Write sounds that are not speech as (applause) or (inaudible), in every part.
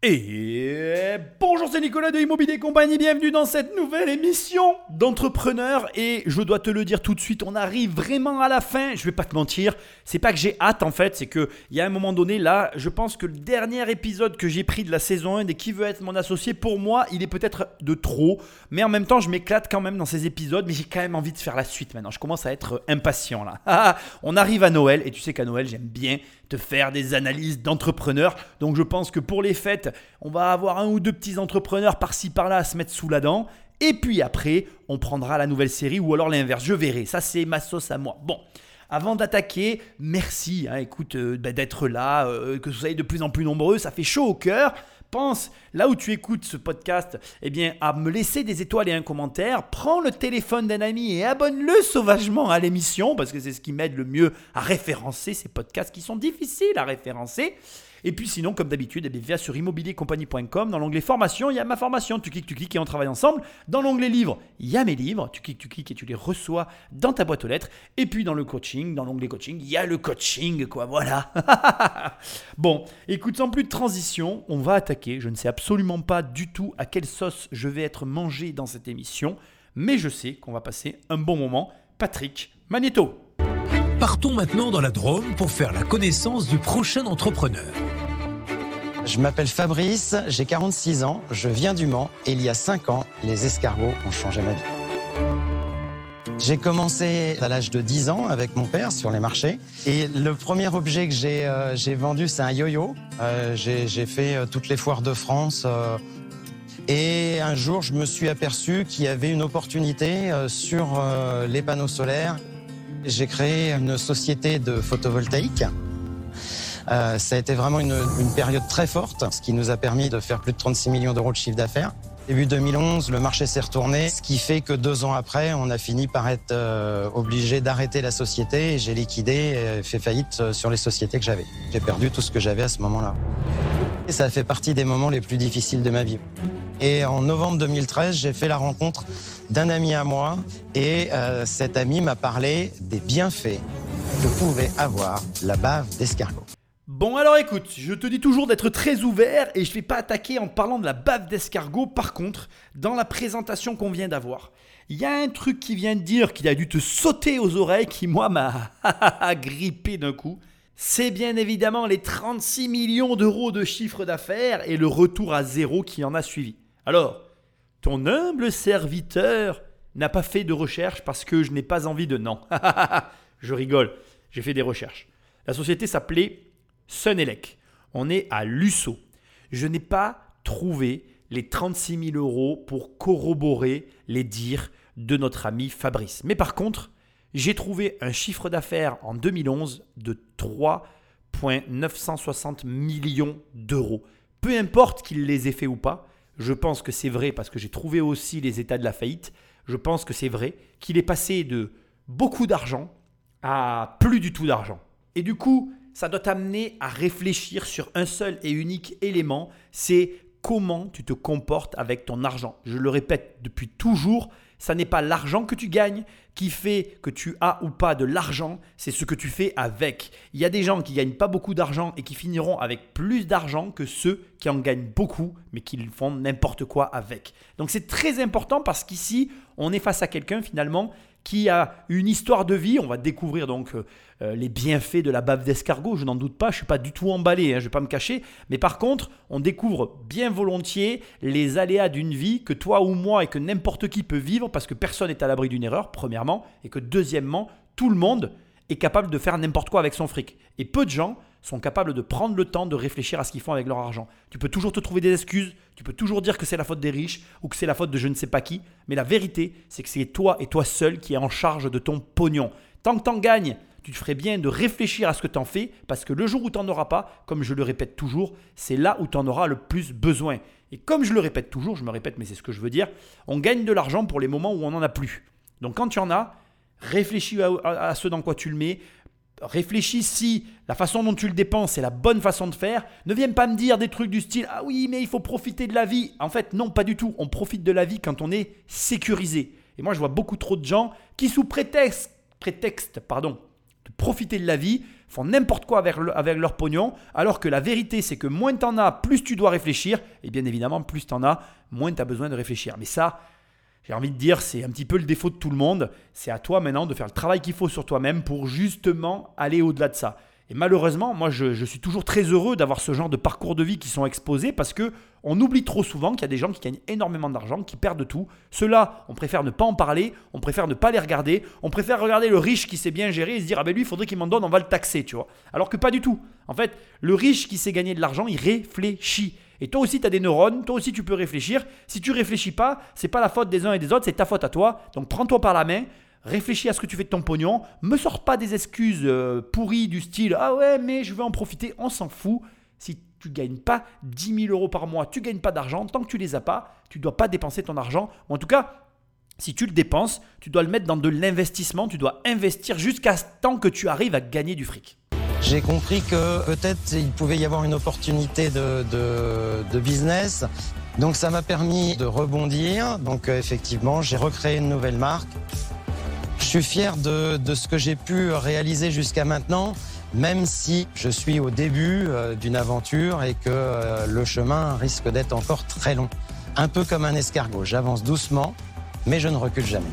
Et bonjour, c'est Nicolas de Immobilier Compagnie, bienvenue dans cette nouvelle émission d'entrepreneur. Et je dois te le dire tout de suite, on arrive vraiment à la fin. Je vais pas te mentir, c'est pas que j'ai hâte en fait, c'est que il y a un moment donné là, je pense que le dernier épisode que j'ai pris de la saison 1 et qui veut être mon associé, pour moi, il est peut-être de trop. Mais en même temps, je m'éclate quand même dans ces épisodes, mais j'ai quand même envie de faire la suite maintenant. Je commence à être impatient là. (laughs) on arrive à Noël et tu sais qu'à Noël, j'aime bien te faire des analyses d'entrepreneurs. Donc je pense que pour les fêtes, on va avoir un ou deux petits entrepreneurs par-ci par-là à se mettre sous la dent. Et puis après, on prendra la nouvelle série ou alors l'inverse. Je verrai. Ça, c'est ma sauce à moi. Bon. Avant d'attaquer, merci, hein, écoute, euh, bah, d'être là, euh, que vous soyez de plus en plus nombreux, ça fait chaud au cœur pense, là où tu écoutes ce podcast, eh bien, à me laisser des étoiles et un commentaire. Prends le téléphone d'un ami et abonne-le sauvagement à l'émission parce que c'est ce qui m'aide le mieux à référencer ces podcasts qui sont difficiles à référencer. Et puis sinon, comme d'habitude, eh viens sur immobiliercompagnie.com. Dans l'onglet formation, il y a ma formation. Tu cliques, tu cliques et on travaille ensemble. Dans l'onglet livres, il y a mes livres. Tu cliques, tu cliques et tu les reçois dans ta boîte aux lettres. Et puis dans le coaching, dans l'onglet coaching, il y a le coaching, quoi. Voilà. (laughs) bon, écoute, sans plus de transition, on va attaquer. Je ne sais absolument pas du tout à quelle sauce je vais être mangé dans cette émission. Mais je sais qu'on va passer un bon moment. Patrick Magneto. Partons maintenant dans la Drôme pour faire la connaissance du prochain entrepreneur. Je m'appelle Fabrice, j'ai 46 ans, je viens du Mans et il y a 5 ans, les escargots ont changé ma vie. J'ai commencé à l'âge de 10 ans avec mon père sur les marchés. Et le premier objet que j'ai euh, vendu, c'est un yo-yo. Euh, j'ai fait euh, toutes les foires de France. et un jour, je me suis aperçu qu'il y avait une opportunité sur les panneaux solaires j'ai créé une société de photovoltaïque. Euh, ça a été vraiment une, période très forte, ce qui nous a permis de faire plus de 36 millions d'euros de chiffre d'affaires. Début 2011, le marché s'est retourné, ce qui fait que deux ans après, on a fini par être euh, obligé d'arrêter la société j'ai liquidé et fait faillite euh, sur les sociétés que j'avais. J'ai perdu tout ce que j'avais à ce moment-là. Ça fait partie des moments les plus difficiles de ma vie. Et en novembre 2013, j'ai fait la rencontre d'un ami à moi et euh, cet ami m'a parlé des bienfaits que pouvait avoir la bave d'escargot. Bon alors écoute, je te dis toujours d'être très ouvert et je ne vais pas attaquer en parlant de la bave d'escargot. Par contre, dans la présentation qu'on vient d'avoir, il y a un truc qui vient de dire qu'il a dû te sauter aux oreilles qui moi m'a (laughs) grippé d'un coup. C'est bien évidemment les 36 millions d'euros de chiffre d'affaires et le retour à zéro qui en a suivi. Alors, ton humble serviteur n'a pas fait de recherche parce que je n'ai pas envie de non. (laughs) je rigole, j'ai fait des recherches. La société s'appelait Sunelec. On est à Lusso. Je n'ai pas trouvé les 36 000 euros pour corroborer les dires de notre ami Fabrice. Mais par contre, j'ai trouvé un chiffre d'affaires en 2011 de 3,960 millions d'euros. Peu importe qu'il les ait fait ou pas, je pense que c'est vrai parce que j'ai trouvé aussi les états de la faillite. Je pense que c'est vrai qu'il est passé de beaucoup d'argent à plus du tout d'argent. Et du coup, ça doit t'amener à réfléchir sur un seul et unique élément, c'est comment tu te comportes avec ton argent. Je le répète depuis toujours, ça n'est pas l'argent que tu gagnes qui fait que tu as ou pas de l'argent, c'est ce que tu fais avec. Il y a des gens qui gagnent pas beaucoup d'argent et qui finiront avec plus d'argent que ceux qui en gagnent beaucoup mais qui font n'importe quoi avec. Donc c'est très important parce qu'ici, on est face à quelqu'un finalement qui a une histoire de vie. On va découvrir donc euh, euh, les bienfaits de la bave d'escargot, je n'en doute pas, je ne suis pas du tout emballé, hein, je ne vais pas me cacher. Mais par contre, on découvre bien volontiers les aléas d'une vie que toi ou moi et que n'importe qui peut vivre parce que personne n'est à l'abri d'une erreur, premièrement, et que deuxièmement, tout le monde est capable de faire n'importe quoi avec son fric. Et peu de gens sont capables de prendre le temps de réfléchir à ce qu'ils font avec leur argent. Tu peux toujours te trouver des excuses, tu peux toujours dire que c'est la faute des riches ou que c'est la faute de je ne sais pas qui, mais la vérité, c'est que c'est toi et toi seul qui es en charge de ton pognon. Tant que tu en gagnes, tu te ferais bien de réfléchir à ce que tu en fais, parce que le jour où tu n'en auras pas, comme je le répète toujours, c'est là où tu en auras le plus besoin. Et comme je le répète toujours, je me répète, mais c'est ce que je veux dire, on gagne de l'argent pour les moments où on n'en a plus. Donc quand tu en as, réfléchis à ce dans quoi tu le mets, réfléchis si la façon dont tu le dépenses est la bonne façon de faire. Ne viens pas me dire des trucs du style Ah oui, mais il faut profiter de la vie. En fait, non, pas du tout. On profite de la vie quand on est sécurisé. Et moi, je vois beaucoup trop de gens qui, sous prétexte, prétexte pardon, de profiter de la vie, font n'importe quoi avec, avec leur pognon, alors que la vérité c'est que moins tu en as, plus tu dois réfléchir, et bien évidemment plus tu en as, moins tu as besoin de réfléchir. Mais ça, j'ai envie de dire, c'est un petit peu le défaut de tout le monde. C'est à toi maintenant de faire le travail qu'il faut sur toi-même pour justement aller au-delà de ça. Et malheureusement, moi, je, suis toujours très heureux d'avoir ce genre de parcours de vie qui sont exposés parce que on oublie trop souvent qu'il y a des gens qui gagnent énormément d'argent, qui perdent tout. Ceux-là, on préfère ne pas en parler, on préfère ne pas les regarder, on préfère regarder le riche qui s'est bien géré et se dire ah ben lui, il faudrait qu'il m'en donne, on va le taxer, tu vois. Alors que pas du tout. En fait, le riche qui sait gagner de l'argent, il réfléchit. Et toi aussi, tu as des neurones, toi aussi, tu peux réfléchir. Si tu réfléchis pas, c'est pas la faute des uns et des autres, c'est ta faute à toi. Donc prends-toi par la main, réfléchis à ce que tu fais de ton pognon, me sors pas des excuses euh, pourries du style Ah ouais, mais je veux en profiter, on s'en fout. Si tu gagnes pas 10 000 euros par mois, tu gagnes pas d'argent, tant que tu les as pas, tu dois pas dépenser ton argent. en tout cas, si tu le dépenses, tu dois le mettre dans de l'investissement, tu dois investir jusqu'à ce que tu arrives à gagner du fric. J'ai compris que peut-être il pouvait y avoir une opportunité de, business. Donc ça m'a permis de rebondir. Donc euh, effectivement, j'ai recréé une nouvelle marque. Je suis fier de, de ce que j'ai pu réaliser jusqu'à maintenant, même si je suis au début euh, d'une aventure et que euh, le chemin risque d'être encore très long. Un peu comme un escargot, j'avance doucement, mais je ne recule jamais.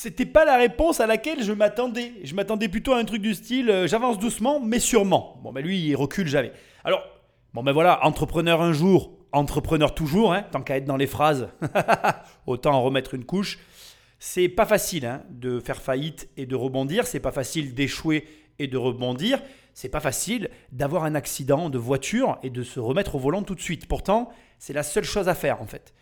C'était pas la réponse à laquelle je m'attendais. Je m'attendais plutôt à un truc du style euh, j'avance doucement, mais sûrement. Bon, ben lui, il recule jamais. Alors, bon, ben voilà, entrepreneur un jour, entrepreneur toujours, hein, tant qu'à être dans les phrases, (laughs) autant en remettre une couche. C'est pas facile hein, de faire faillite et de rebondir, c'est pas facile d'échouer et de rebondir, c'est pas facile d'avoir un accident de voiture et de se remettre au volant tout de suite. Pourtant, c'est la seule chose à faire en fait.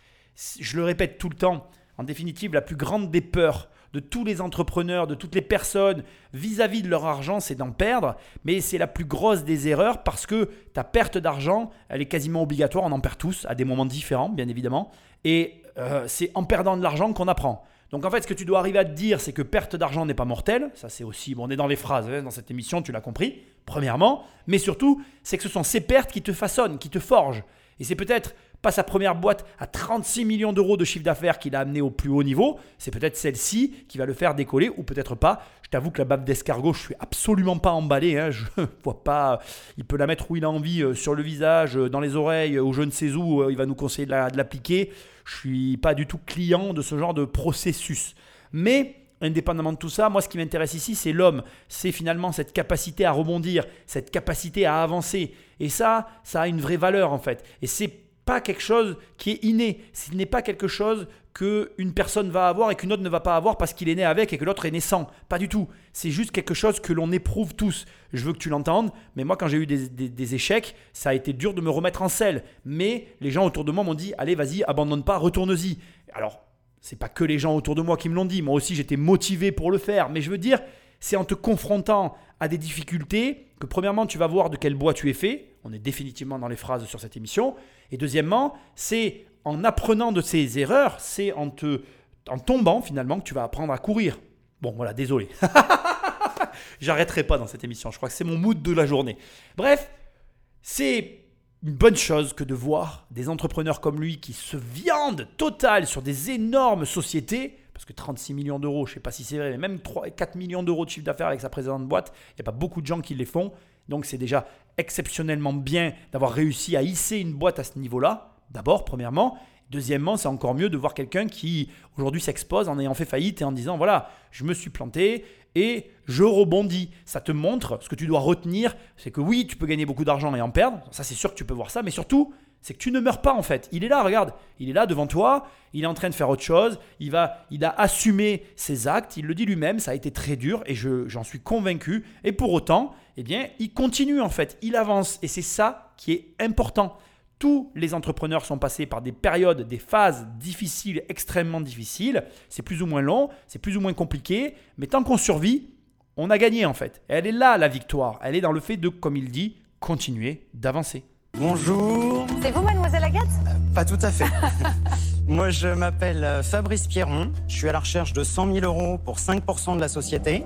Je le répète tout le temps, en définitive, la plus grande des peurs de tous les entrepreneurs, de toutes les personnes vis-à-vis de leur argent, c'est d'en perdre. Mais c'est la plus grosse des erreurs parce que ta perte d'argent, elle est quasiment obligatoire. On en perd tous à des moments différents, bien évidemment. Et euh, c'est en perdant de l'argent qu'on apprend. Donc en fait, ce que tu dois arriver à te dire, c'est que perte d'argent n'est pas mortelle. Ça, c'est aussi, bon, on est dans les phrases hein, dans cette émission, tu l'as compris, premièrement. Mais surtout, c'est que ce sont ces pertes qui te façonnent, qui te forgent. Et c'est peut-être pas sa première boîte à 36 millions d'euros de chiffre d'affaires qu'il a amené au plus haut niveau, c'est peut-être celle-ci qui va le faire décoller ou peut-être pas. Je t'avoue que la bave d'escargot, je suis absolument pas emballé. Hein. Je (laughs) vois pas. Il peut la mettre où il a envie, euh, sur le visage, euh, dans les oreilles, ou je ne sais où. Euh, il va nous conseiller de l'appliquer. Je suis pas du tout client de ce genre de processus. Mais indépendamment de tout ça, moi ce qui m'intéresse ici, c'est l'homme. C'est finalement cette capacité à rebondir, cette capacité à avancer. Et ça, ça a une vraie valeur en fait. Et c'est pas quelque chose qui est inné. Ce n'est pas quelque chose qu'une personne va avoir et qu'une autre ne va pas avoir parce qu'il est né avec et que l'autre est naissant. Pas du tout. C'est juste quelque chose que l'on éprouve tous. Je veux que tu l'entendes, mais moi quand j'ai eu des, échecs, ça a été dur de me remettre en selle. Mais les gens autour de moi m'ont dit, allez vas-y, abandonne pas, retourne-y. Alors, c'est pas que les gens autour de moi qui me l'ont dit. Moi aussi j'étais motivé pour le faire. Mais je veux dire, c'est en te confrontant à des difficultés que premièrement tu vas voir de quel bois tu es fait. On est définitivement dans les phrases sur cette émission. Et deuxièmement, c'est en apprenant de ces erreurs, c'est en, te, en tombant finalement que tu vas apprendre à courir. Bon voilà, désolé. (laughs) J'arrêterai pas dans cette émission. Je crois que c'est mon mood de la journée. Bref, c'est une bonne chose que de voir des entrepreneurs comme lui qui se viandent total sur des énormes sociétés parce que 36 millions d'euros, je ne sais pas si c'est vrai, mais même 3, 4 millions d'euros de chiffre d'affaires avec sa précédente boîte, il n'y a pas beaucoup de gens qui les font. Donc c'est déjà exceptionnellement bien d'avoir réussi à hisser une boîte à ce niveau-là, d'abord, premièrement. Deuxièmement, c'est encore mieux de voir quelqu'un qui aujourd'hui s'expose en ayant fait faillite et en disant voilà, je me suis planté et je rebondis. Ça te montre, ce que tu dois retenir, c'est que oui, tu peux gagner beaucoup d'argent et en perdre, ça c'est sûr que tu peux voir ça, mais surtout, c'est que tu ne meurs pas en fait. Il est là, regarde, il est là devant toi, il est en train de faire autre chose, il, va, il a assumé ses actes, il le dit lui-même, ça a été très dur et j'en suis convaincu. Et pour autant, eh bien, il continue en fait, il avance et c'est ça qui est important. Tous les entrepreneurs sont passés par des périodes, des phases difficiles, extrêmement difficiles. C'est plus ou moins long, c'est plus ou moins compliqué, mais tant qu'on survit, on a gagné en fait. elle est là la victoire. Elle est dans le fait de, comme il dit, continuer d'avancer. Bonjour. C'est vous, mademoiselle Agathe? Pas tout à fait. (laughs) Moi, je m'appelle euh, Fabrice Pierron. Je suis à la recherche de 100 000 euros pour 5% de la société.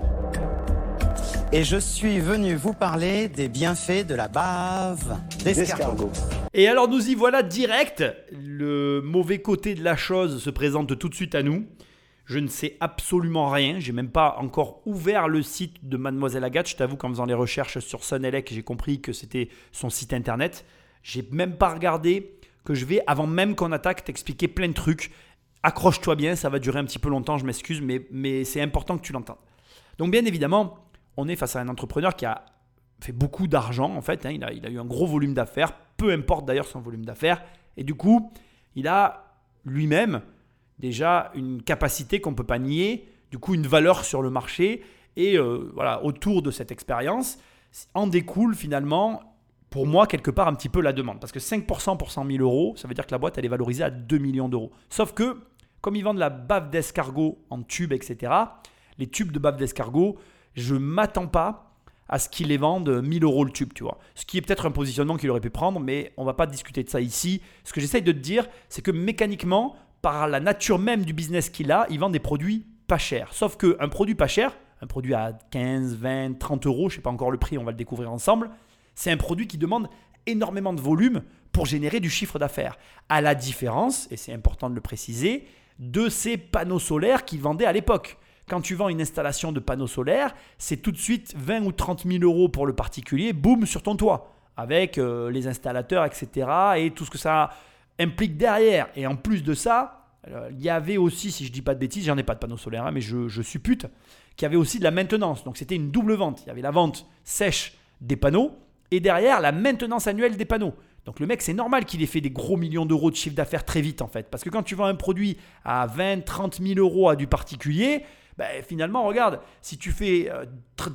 Et je suis venu vous parler des bienfaits de la bave d'escargot. Et alors nous y voilà direct. Le mauvais côté de la chose se présente tout de suite à nous. Je ne sais absolument rien. J'ai même pas encore ouvert le site de Mademoiselle Agathe. Je t'avoue qu'en faisant les recherches sur Sunelec, j'ai compris que c'était son site internet. J'ai même pas regardé que je vais, avant même qu'on attaque, t'expliquer plein de trucs. Accroche-toi bien, ça va durer un petit peu longtemps, je m'excuse, mais, mais c'est important que tu l'entendes. Donc bien évidemment, on est face à un entrepreneur qui a fait beaucoup d'argent en fait. Hein. il, a, il, a, eu un gros volume d'affaires, peu importe d'ailleurs son volume d'affaires. Et du coup, il a lui-même déjà une capacité qu'on ne peut pas nier, du coup une valeur sur le marché. Et euh, voilà, autour de cette expérience, en découle finalement, pour moi, quelque part un petit peu la demande. Parce que 5% pour 100 000 euros, ça veut dire que la boîte, elle est valorisée à 2 millions d'euros. Sauf que, comme ils vendent la bave d'escargot en tube, etc., les tubes de bave d'escargot, je m'attends pas à ce qu'ils les vendent 1000 euros le tube, tu vois. Ce qui est peut-être un positionnement qu'il aurait pu prendre, mais on va pas discuter de ça ici. Ce que j'essaye de te dire, c'est que mécaniquement, par la nature même du business qu'il a, il vend des produits pas chers. Sauf qu'un produit pas cher, un produit à 15, 20, 30 euros, je sais pas encore le prix, on va le découvrir ensemble, c'est un produit qui demande énormément de volume pour générer du chiffre d'affaires. À la différence, et c'est important de le préciser, de ces panneaux solaires qu'il vendait à l'époque. Quand tu vends une installation de panneaux solaires, c'est tout de suite 20 ou 30 000 euros pour le particulier, boum, sur ton toit, avec euh, les installateurs, etc. et tout ce que ça implique derrière. Et en plus de ça, il y avait aussi, si je dis pas de bêtises, j'en ai pas de panneaux solaires, hein, mais je, je suppute qu'il y avait aussi de la maintenance. Donc c'était une double vente. Il y avait la vente sèche des panneaux et derrière la maintenance annuelle des panneaux. Donc le mec, c'est normal qu'il ait fait des gros millions d'euros de chiffre d'affaires très vite en fait. Parce que quand tu vends un produit à 20, 30 000 euros à du particulier, ben, finalement, regarde, si tu fais euh,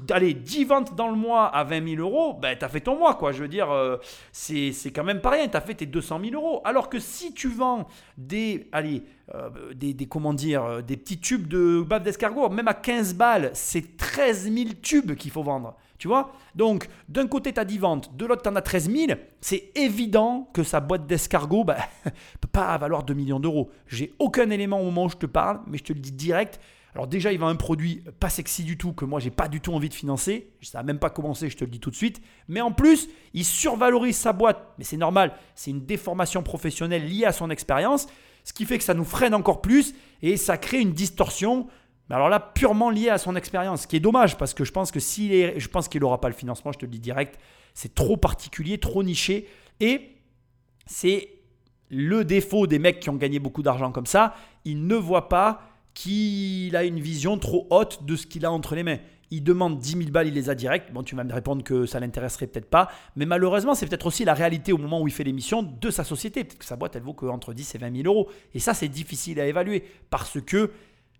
allez, 10 ventes dans le mois à 20 000 euros, ben, tu as fait ton mois. Quoi. Je veux dire, euh, c'est quand même pas rien. Tu as fait tes 200 000 euros. Alors que si tu vends des, allez, euh, des, comment dire, des petits tubes de bave d'escargot, même à 15 balles, c'est 13 000 tubes qu'il faut vendre. Tu vois? Donc, d'un côté, tu as 10 ventes, de l'autre, tu en as 13 000. C'est évident que sa boîte d'escargot ne ben, (laughs) peut pas valoir 2 millions d'euros. J'ai aucun élément au moment où je te parle, mais je te le dis direct. Alors déjà, il vend un produit pas sexy du tout que moi j'ai pas du tout envie de financer. Ça n'a même pas commencé, je te le dis tout de suite. Mais en plus, il survalorise sa boîte. Mais c'est normal, c'est une déformation professionnelle liée à son expérience, ce qui fait que ça nous freine encore plus et ça crée une distorsion. Mais alors là, purement liée à son expérience, ce qui est dommage parce que je pense que s'il est, je pense qu'il n'aura pas le financement, je te le dis direct. C'est trop particulier, trop niché et c'est le défaut des mecs qui ont gagné beaucoup d'argent comme ça. Ils ne voient pas qu'il a une vision trop haute de ce qu'il a entre les mains. Il demande 10 000 balles, il les a direct. Bon, tu vas me répondre que ça l'intéresserait peut-être pas. Mais malheureusement, c'est peut-être aussi la réalité au moment où il fait l'émission de sa société. Peut-être que sa boîte, elle vaut qu'entre 10 et 20 000 euros. Et ça, c'est difficile à évaluer. Parce que,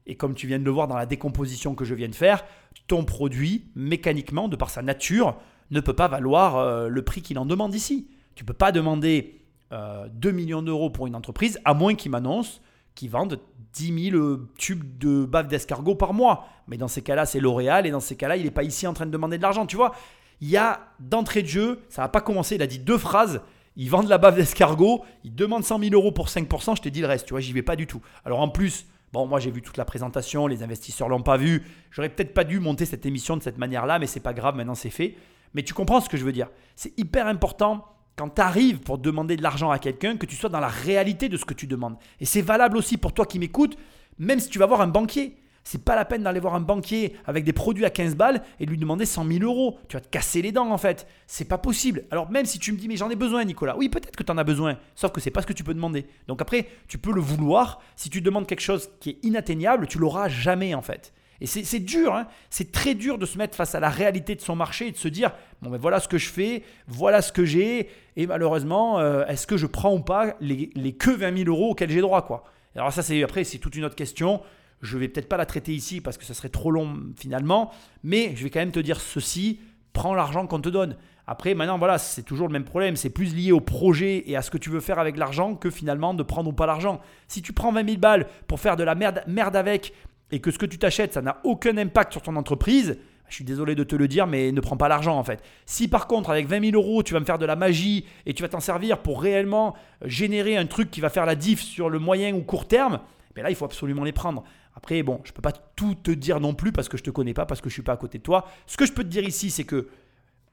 et comme tu viens de le voir dans la décomposition que je viens de faire, ton produit, mécaniquement, de par sa nature, ne peut pas valoir euh, le prix qu'il en demande ici. Tu ne peux pas demander 2 euh, millions d'euros pour une entreprise, à moins qu'il m'annonce qu'ils vendent 10 000 euh, tubes de bave d'escargot par mois. Mais dans ces cas-là, c'est L'Oréal et dans ces cas-là, il n'est pas ici en train de demander de l'argent. Tu vois, il y a d'entrée de jeu, ça n'a pas commencé, il a dit deux phrases. Ils vendent la bave d'escargot, ils demandent 100 000 euros pour 5%, je te dis le reste, tu vois, j'y vais pas du tout. Alors en plus, bon, moi j'ai vu toute la présentation, les investisseurs l'ont pas vu. J'aurais peut-être pas dû monter cette émission de cette manière-là, mais c'est pas grave, maintenant c'est fait. Mais tu comprends ce que je veux dire. C'est hyper important quand tu arrives pour demander de l'argent à quelqu'un, que tu sois dans la réalité de ce que tu demandes. Et c'est valable aussi pour toi qui m'écoutes, même si tu vas voir un banquier. C'est pas la peine d'aller voir un banquier avec des produits à 15 balles et lui demander 100 000 euros. Tu vas te casser les dents en fait. C'est pas possible. Alors même si tu me dis mais j'en ai besoin Nicolas. Oui peut-être que tu en as besoin. Sauf que c'est pas ce que tu peux demander. Donc après tu peux le vouloir. Si tu demandes quelque chose qui est inatteignable, tu l'auras jamais en fait. Et c'est dur, hein c'est très dur de se mettre face à la réalité de son marché et de se dire, bon ben voilà ce que je fais, voilà ce que j'ai, et malheureusement, euh, est-ce que je prends ou pas les, que 20 000 euros auxquels j'ai droit quoi Alors ça, c'est après, c'est toute une autre question. Je vais peut-être pas la traiter ici parce que ça serait trop long finalement, mais je vais quand même te dire ceci, prends l'argent qu'on te donne. Après, maintenant, voilà, c'est toujours le même problème. C'est plus lié au projet et à ce que tu veux faire avec l'argent que finalement de prendre ou pas l'argent. Si tu prends 20 000 balles pour faire de la merde, merde avec et que ce que tu t'achètes, ça n'a aucun impact sur ton entreprise, je suis désolé de te le dire, mais ne prends pas l'argent en fait. Si par contre, avec 20 000 euros, tu vas me faire de la magie et tu vas t'en servir pour réellement générer un truc qui va faire la diff sur le moyen ou court terme, ben là, il faut absolument les prendre. Après, bon, je ne peux pas tout te dire non plus parce que je ne te connais pas, parce que je ne suis pas à côté de toi. Ce que je peux te dire ici, c'est que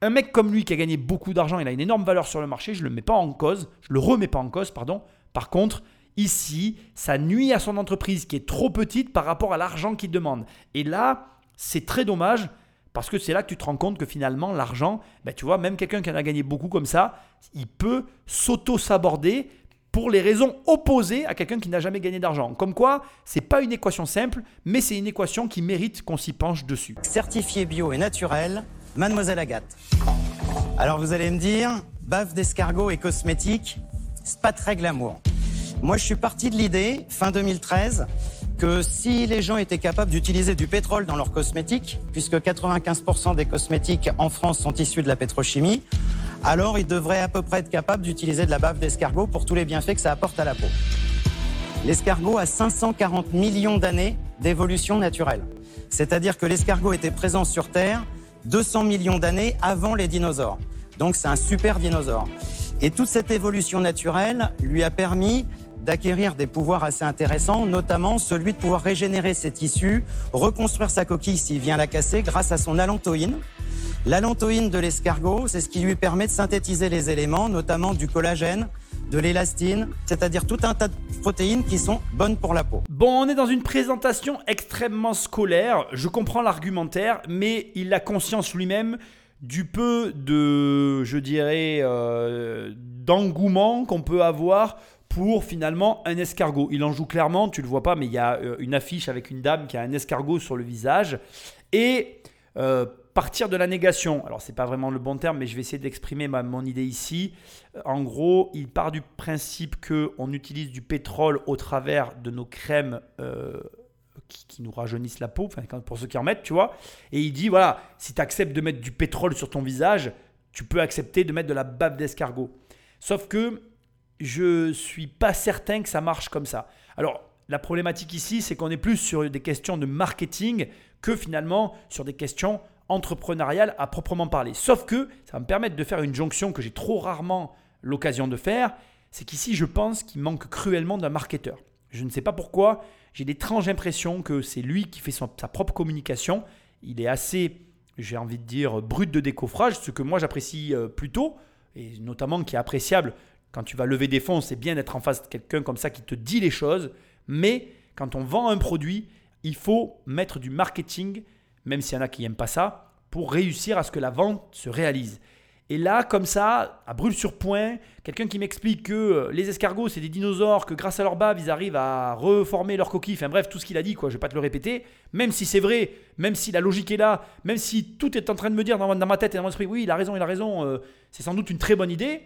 un mec comme lui qui a gagné beaucoup d'argent, il a une énorme valeur sur le marché, je ne le mets pas en cause, je le remets pas en cause, pardon. Par contre, Ici, ça nuit à son entreprise qui est trop petite par rapport à l'argent qu'il demande. Et là, c'est très dommage parce que c'est là que tu te rends compte que finalement, l'argent, ben, tu vois, même quelqu'un qui en a gagné beaucoup comme ça, il peut s'auto-saborder pour les raisons opposées à quelqu'un qui n'a jamais gagné d'argent. Comme quoi, c'est pas une équation simple, mais c'est une équation qui mérite qu'on s'y penche dessus. Certifié bio et naturel, Mademoiselle Agathe. Alors vous allez me dire, bave d'escargot et cosmétique, c'est pas très glamour. Moi, je suis parti de l'idée, fin 2013, que si les gens étaient capables d'utiliser du pétrole dans leurs cosmétiques, puisque 95% des cosmétiques en France sont issus de la pétrochimie, alors ils devraient à peu près être capables d'utiliser de la bave d'escargot pour tous les bienfaits que ça apporte à la peau. L'escargot a 540 millions d'années d'évolution naturelle. C'est-à-dire que l'escargot était présent sur Terre 200 millions d'années avant les dinosaures. Donc c'est un super dinosaure. Et toute cette évolution naturelle lui a permis d'acquérir des pouvoirs assez intéressants, notamment celui de pouvoir régénérer ses tissus, reconstruire sa coquille s'il vient la casser grâce à son allantoïne. L'allantoïne de l'escargot, c'est ce qui lui permet de synthétiser les éléments, notamment du collagène, de l'élastine, c'est-à-dire tout un tas de protéines qui sont bonnes pour la peau. Bon, on est dans une présentation extrêmement scolaire, je comprends l'argumentaire, mais il a conscience lui-même du peu de, je dirais, euh, d'engouement qu'on peut avoir pour finalement un escargot. Il en joue clairement, tu le vois pas, mais il y a euh, une affiche avec une dame qui a un escargot sur le visage. Et euh, partir de la négation, alors c'est pas vraiment le bon terme, mais je vais essayer d'exprimer mon idée ici. En gros, il part du principe qu'on utilise du pétrole au travers de nos crèmes euh, qui, nous rajeunissent la peau, enfin, pour ceux qui en mettent, tu vois. Et il dit voilà, si tu acceptes de mettre du pétrole sur ton visage, tu peux accepter de mettre de la bave d'escargot. Sauf que je suis pas certain que ça marche comme ça. Alors, la problématique ici, c'est qu'on est plus sur des questions de marketing que finalement sur des questions entrepreneuriales à proprement parler. Sauf que ça va me permettre de faire une jonction que j'ai trop rarement l'occasion de faire, c'est qu'ici, je pense qu'il manque cruellement d'un marketeur. Je ne sais pas pourquoi, j'ai d'étranges impressions que c'est lui qui fait sa propre communication. Il est assez, j'ai envie de dire, brut de décoffrage, ce que moi j'apprécie euh, plutôt, et notamment qui est appréciable quand tu vas lever des fonds, c'est bien d'être en face de quelqu'un comme ça qui te dit les choses. Mais quand on vend un produit, il faut mettre du marketing, même s'il y en a qui n'aiment pas ça, pour réussir à ce que la vente se réalise. Et là, comme ça, à brûle sur point, quelqu'un qui m'explique que euh, les escargots, c'est des dinosaures, que grâce à leur bave, ils arrivent à reformer leur coquille. Enfin bref, tout ce qu'il a dit, quoi, je vais pas te le répéter. Même si c'est vrai, même si la logique est là, même si tout est en train de me dire dans, ma tête et dans mon esprit, oui, il a raison, il a raison, euh, c'est sans doute une très bonne idée.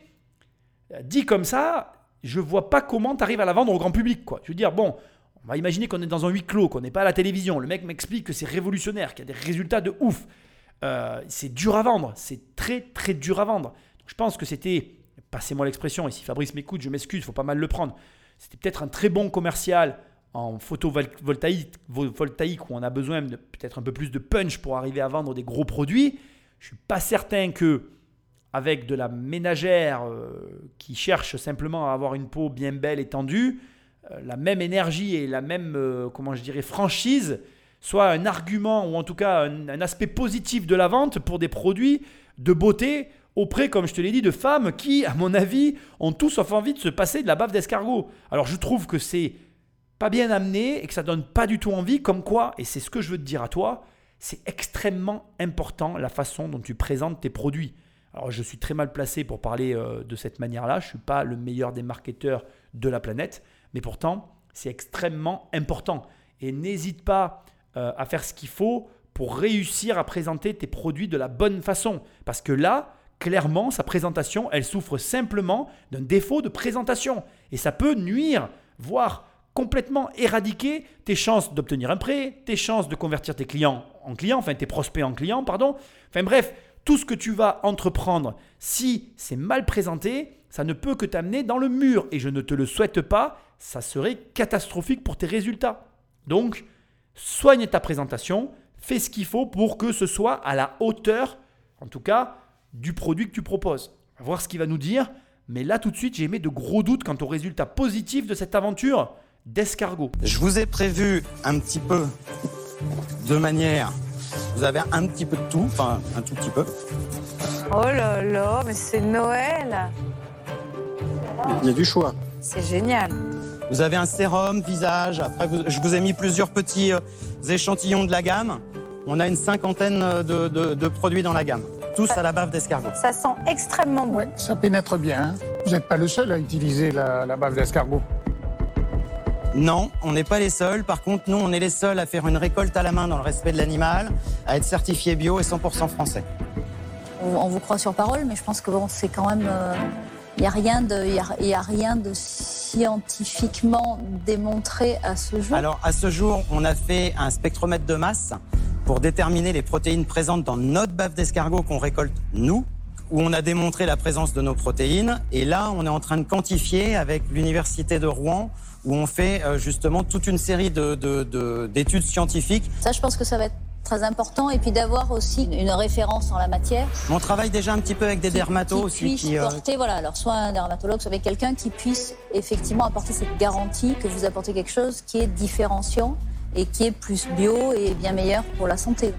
Dit comme ça, je vois pas comment tu arrives à la vendre au grand public. Quoi. Je veux dire, bon, on va imaginer qu'on est dans un huis clos, qu'on n'est pas à la télévision. Le mec m'explique que c'est révolutionnaire, qu'il y a des résultats de ouf. Euh, c'est dur à vendre, c'est très très dur à vendre. je pense que c'était, passez-moi l'expression, et si Fabrice m'écoute, je m'excuse, faut pas mal le prendre. C'était peut-être un très bon commercial en photovoltaïque voltaïque, où on a besoin de peut-être un peu plus de punch pour arriver à vendre des gros produits. Je suis pas certain que avec de la ménagère euh, qui cherche simplement à avoir une peau bien belle et tendue, euh, la même énergie et la même, euh, comment je dirais, franchise, soit un argument ou en tout cas un, un, aspect positif de la vente pour des produits de beauté auprès, comme je te l'ai dit, de femmes qui, à mon avis, ont tous sauf envie de se passer de la bave d'escargot. Alors je trouve que c'est pas bien amené et que ça donne pas du tout envie, comme quoi, et c'est ce que je veux te dire à toi, c'est extrêmement important la façon dont tu présentes tes produits. Alors je suis très mal placé pour parler euh, de cette manière-là, je ne suis pas le meilleur des marketeurs de la planète, mais pourtant c'est extrêmement important. Et n'hésite pas euh, à faire ce qu'il faut pour réussir à présenter tes produits de la bonne façon. Parce que là, clairement, sa présentation, elle souffre simplement d'un défaut de présentation. Et ça peut nuire, voire complètement éradiquer tes chances d'obtenir un prêt, tes chances de convertir tes clients en clients, enfin tes prospects en clients, pardon. Enfin bref, tout ce que tu vas entreprendre, si c'est mal présenté, ça ne peut que t'amener dans le mur. Et je ne te le souhaite pas, ça serait catastrophique pour tes résultats. Donc, soigne ta présentation, fais ce qu'il faut pour que ce soit à la hauteur, en tout cas, du produit que tu proposes. On va voir ce qu'il va nous dire. Mais là, tout de suite, j'ai mis de gros doutes quant au résultat positif de cette aventure d'escargot. Je vous ai prévu un petit peu de manière vous avez un petit peu de tout, enfin un tout petit peu. Oh là là, mais c'est Noël Il y a du choix. C'est génial. Vous avez un sérum visage. Après, vous- je vous ai mis plusieurs petits euh, échantillons de la gamme. On a une cinquantaine euh, de, de- de produits dans la gamme, tous à la bave d'escargot. Ça sent extrêmement bon. Ouais, ça pénètre bien. hein. Vous n'êtes pas le seul à utiliser la, la bave d'escargot. Non, on n'est pas les seuls. Par contre, nous, on est les seuls à faire une récolte à la main dans le respect de l'animal, à être certifié bio et 100% français. On, vous croit sur parole, mais je pense que bon, c'est quand même. Il n'y a, rien de- y a, y a rien de scientifiquement démontré à ce jour. Alors, à ce jour, on a fait un spectromètre de masse pour déterminer les protéines présentes dans notre bave d'escargot qu'on récolte nous, où on a démontré la présence de nos protéines. Et là, on est en train de quantifier avec l'université de Rouen, où on fait euh, justement toute une série de- de- de- d'études scientifiques. Ça, je pense que ça va être très important. Et puis d'avoir aussi une référence en la matière. On travaille déjà un petit peu avec des dermatos qui aussi. puisse qui, euh, porter, voilà, alors soit un dermatologue, soit avec quelqu'un qui puisse effectivement apporter cette garantie que vous apportez quelque chose qui est différenciant et qui est plus bio et bien meilleur pour la santé.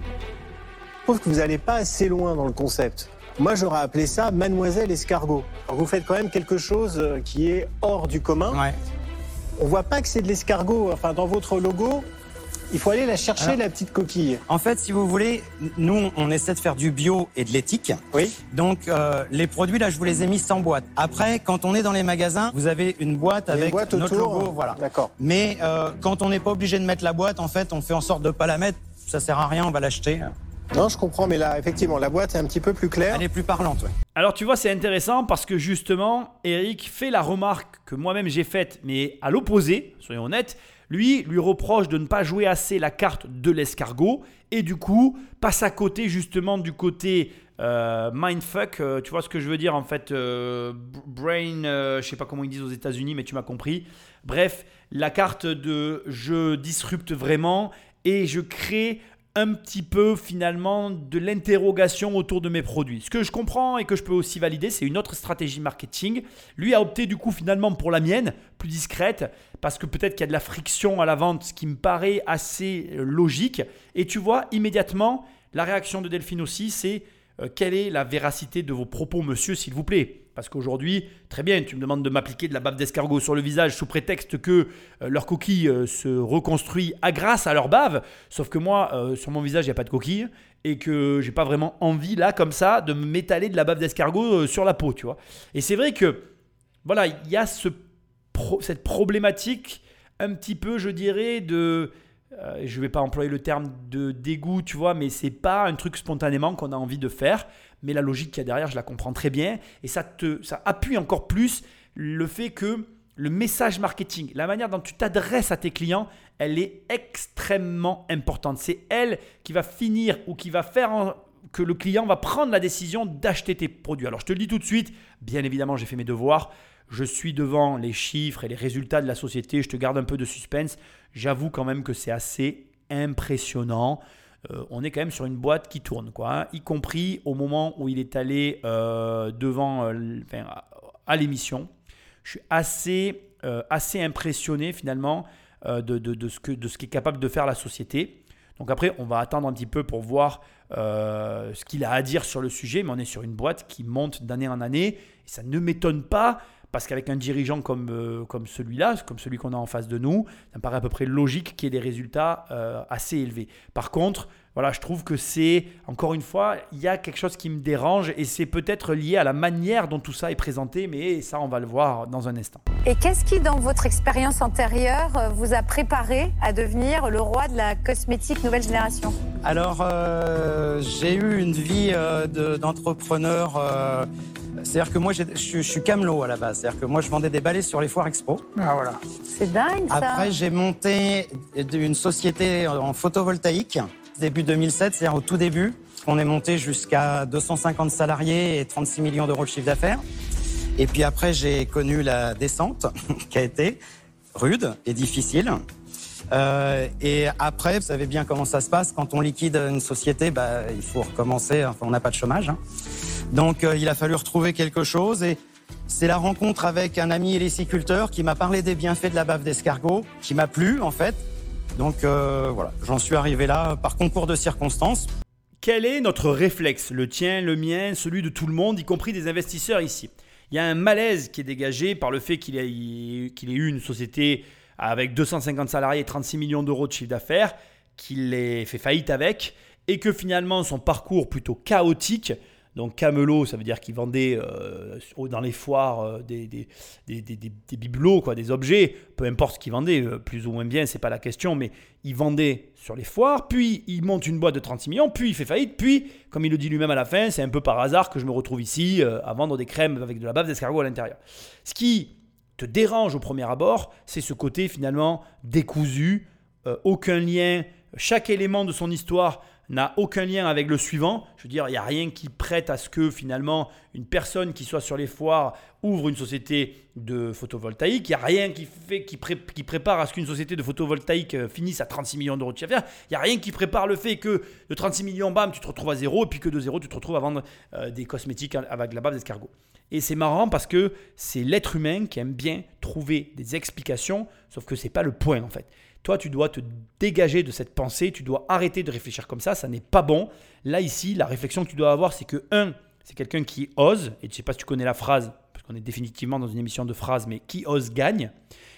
Je trouve que vous n'allez pas assez loin dans le concept. Moi, j'aurais appelé ça Mademoiselle Escargot. Alors, vous faites quand même quelque chose euh, qui est hors du commun. ouais. On voit pas que c'est de l'escargot. Enfin, dans votre logo, il faut aller la chercher, Alors- la petite coquille. En fait, si vous voulez, nous, on essaie de faire du bio et de l'éthique. Oui. Donc, euh, les produits, là, je vous les ai mis sans boîte. Après, quand on est dans les magasins, vous avez une boîte une avec boîte notre autour. logo. Voilà. D'accord. Mais euh, quand on n'est pas obligé de mettre la boîte, en fait, on fait en sorte de pas la mettre. Ça sert à rien, on va l'acheter. Non, je comprends, mais là, effectivement, la boîte est un petit peu plus claire. Elle est plus parlante, ouais. Alors tu vois, c'est intéressant parce que justement, Eric fait la remarque que moi-même j'ai faite, mais à l'opposé, soyons honnêtes, lui lui reproche de ne pas jouer assez la carte de l'escargot et du coup passe à côté justement du côté euh, mindfuck, euh, tu vois ce que je veux dire en fait, euh, brain, euh, je sais pas comment ils disent aux États-Unis, mais tu m'as compris. Bref, la carte de je disrupte vraiment et je crée un petit peu finalement de l'interrogation autour de mes produits. Ce que je comprends et que je peux aussi valider, c'est une autre stratégie marketing. Lui a opté du coup finalement pour la mienne, plus discrète, parce que peut-être qu'il y a de la friction à la vente, ce qui me paraît assez euh, logique. Et tu vois, immédiatement, la réaction de Delphine aussi, c'est euh, quelle est la véracité de vos propos, monsieur, s'il vous plaît? Parce qu'aujourd'hui, très bien, tu me demandes de m'appliquer de la bave d'escargot sur le visage sous prétexte que euh, leur coquille euh, se reconstruit à grâce à leur bave. Sauf que moi, euh, sur mon visage, il n'y a pas de coquille et que j'ai pas vraiment envie, là, comme ça, de m'étaler de la bave d'escargot sur la peau, tu vois. Et c'est vrai que, voilà, il y a cette problématique un petit peu, je dirais, de. je vais pas employer le terme de dégoût, tu vois, mais c'est pas un truc spontanément qu'on a envie de faire. Mais la logique qu'il y a derrière, je la comprends très bien. Et ça, te, ça appuie encore plus le fait que le message marketing, la manière dont tu t'adresses à tes clients, elle est extrêmement importante. C'est elle qui va finir ou qui va faire en- que le client va prendre la décision d'acheter tes produits. Alors je te le dis tout de suite, bien évidemment j'ai fait mes devoirs, je suis devant les chiffres et les résultats de la société, je te garde un peu de suspense, j'avoue quand même que c'est assez impressionnant. Euh, on est quand même sur une boîte qui tourne, quoi, hein, y compris au moment où il est allé euh, devant, euh, à, l'émission. Je suis assez, assez impressionné finalement de, ce que, de ce qu'est capable de faire la société. Donc après, on va attendre un petit peu pour voir ce qu'il a à dire sur le sujet, mais on est sur une boîte qui monte d'année en année, et ça ne m'étonne pas, parce qu'avec un dirigeant comme, euh, comme celui-là, comme celui qu'on a en face de nous, ça me paraît à peu près logique qu'il y ait des résultats euh, assez élevés. Par contre, voilà, je trouve que c'est, encore une fois, il y a quelque chose qui me dérange, et c'est peut-être lié à la manière dont tout ça est présenté, mais ça, on va le voir dans un instant. Et qu'est-ce qui, dans votre expérience antérieure, euh, vous a préparé à devenir le roi de la cosmétique nouvelle génération? Alors, euh, j'ai eu une vie euh, de- d'entrepreneur. euh, c'est-à-dire que moi, j'ai- je suis- je suis camelot à la base. C'est-à-dire que moi, je vendais des balais sur les foires expo. Ah voilà. C'est dingue, ça. Après, j'ai monté une société en photovoltaïque, début 2007, c'est-à-dire au tout début. On est monté jusqu'à 250 salariés et 36 millions d'euros de chiffre d'affaires. Et puis après, j'ai connu la descente, (laughs) qui a été rude et difficile. Euh, et après, vous savez bien comment ça se passe. Quand on liquide une société, bah, il faut recommencer. Enfin, on n'a pas de chômage. hein. Donc, euh, il a fallu retrouver quelque chose. Et c'est la rencontre avec un ami héliciculteur qui m'a parlé des bienfaits de la bave d'escargot, qui m'a plu en fait. Donc euh, voilà, j'en suis arrivé là par concours de circonstances. Quel est notre réflexe Le tien, le mien, celui de tout le monde, y compris des investisseurs ici? Il y a un malaise qui est dégagé par le fait qu'il ait, ait eu une société avec 250 salariés et 36 millions d'euros de chiffre d'affaires, qu'il ait fait faillite avec, et que finalement son parcours plutôt chaotique donc Camelot, ça veut dire qu'il vendait euh, dans les foires euh, des, bibelots, quoi, des objets, peu importe ce qu'il vendait, euh, plus ou moins bien, c'est pas la question, mais il vendait sur les foires, puis il monte une boîte de 36 millions, puis il fait faillite, puis, comme il le dit lui-même à la fin, c'est un peu par hasard que je me retrouve ici à vendre des crèmes avec de la bave d'escargot à l'intérieur. Ce qui te dérange au premier abord, c'est ce côté finalement décousu, aucun lien, chaque élément de son histoire n'a aucun lien avec le suivant. Je veux dire, il n'y a rien qui prête à ce que finalement une personne qui soit sur les foires ouvre une société de photovoltaïque. Il n'y a rien qui, fait, qui, prépare à ce qu'une société de photovoltaïque euh, finisse à 36 millions d'euros de chiffre d'affaires. Il n'y a rien qui prépare le fait que de 36 millions, bam, tu te retrouves à zéro, et puis que de zéro, tu te retrouves à vendre euh, des cosmétiques avec la base d'escargot. Et c'est marrant parce que c'est l'être humain qui aime bien trouver des explications, sauf que ce n'est pas le point en fait. Toi, tu dois te dégager de cette pensée, tu dois arrêter de réfléchir comme ça, ça n'est pas bon. Là, ici, la réflexion que tu dois avoir, c'est que, un, c'est quelqu'un qui ose, et je ne sais pas si tu connais la phrase, parce qu'on est définitivement dans une émission de phrases, mais qui ose gagne.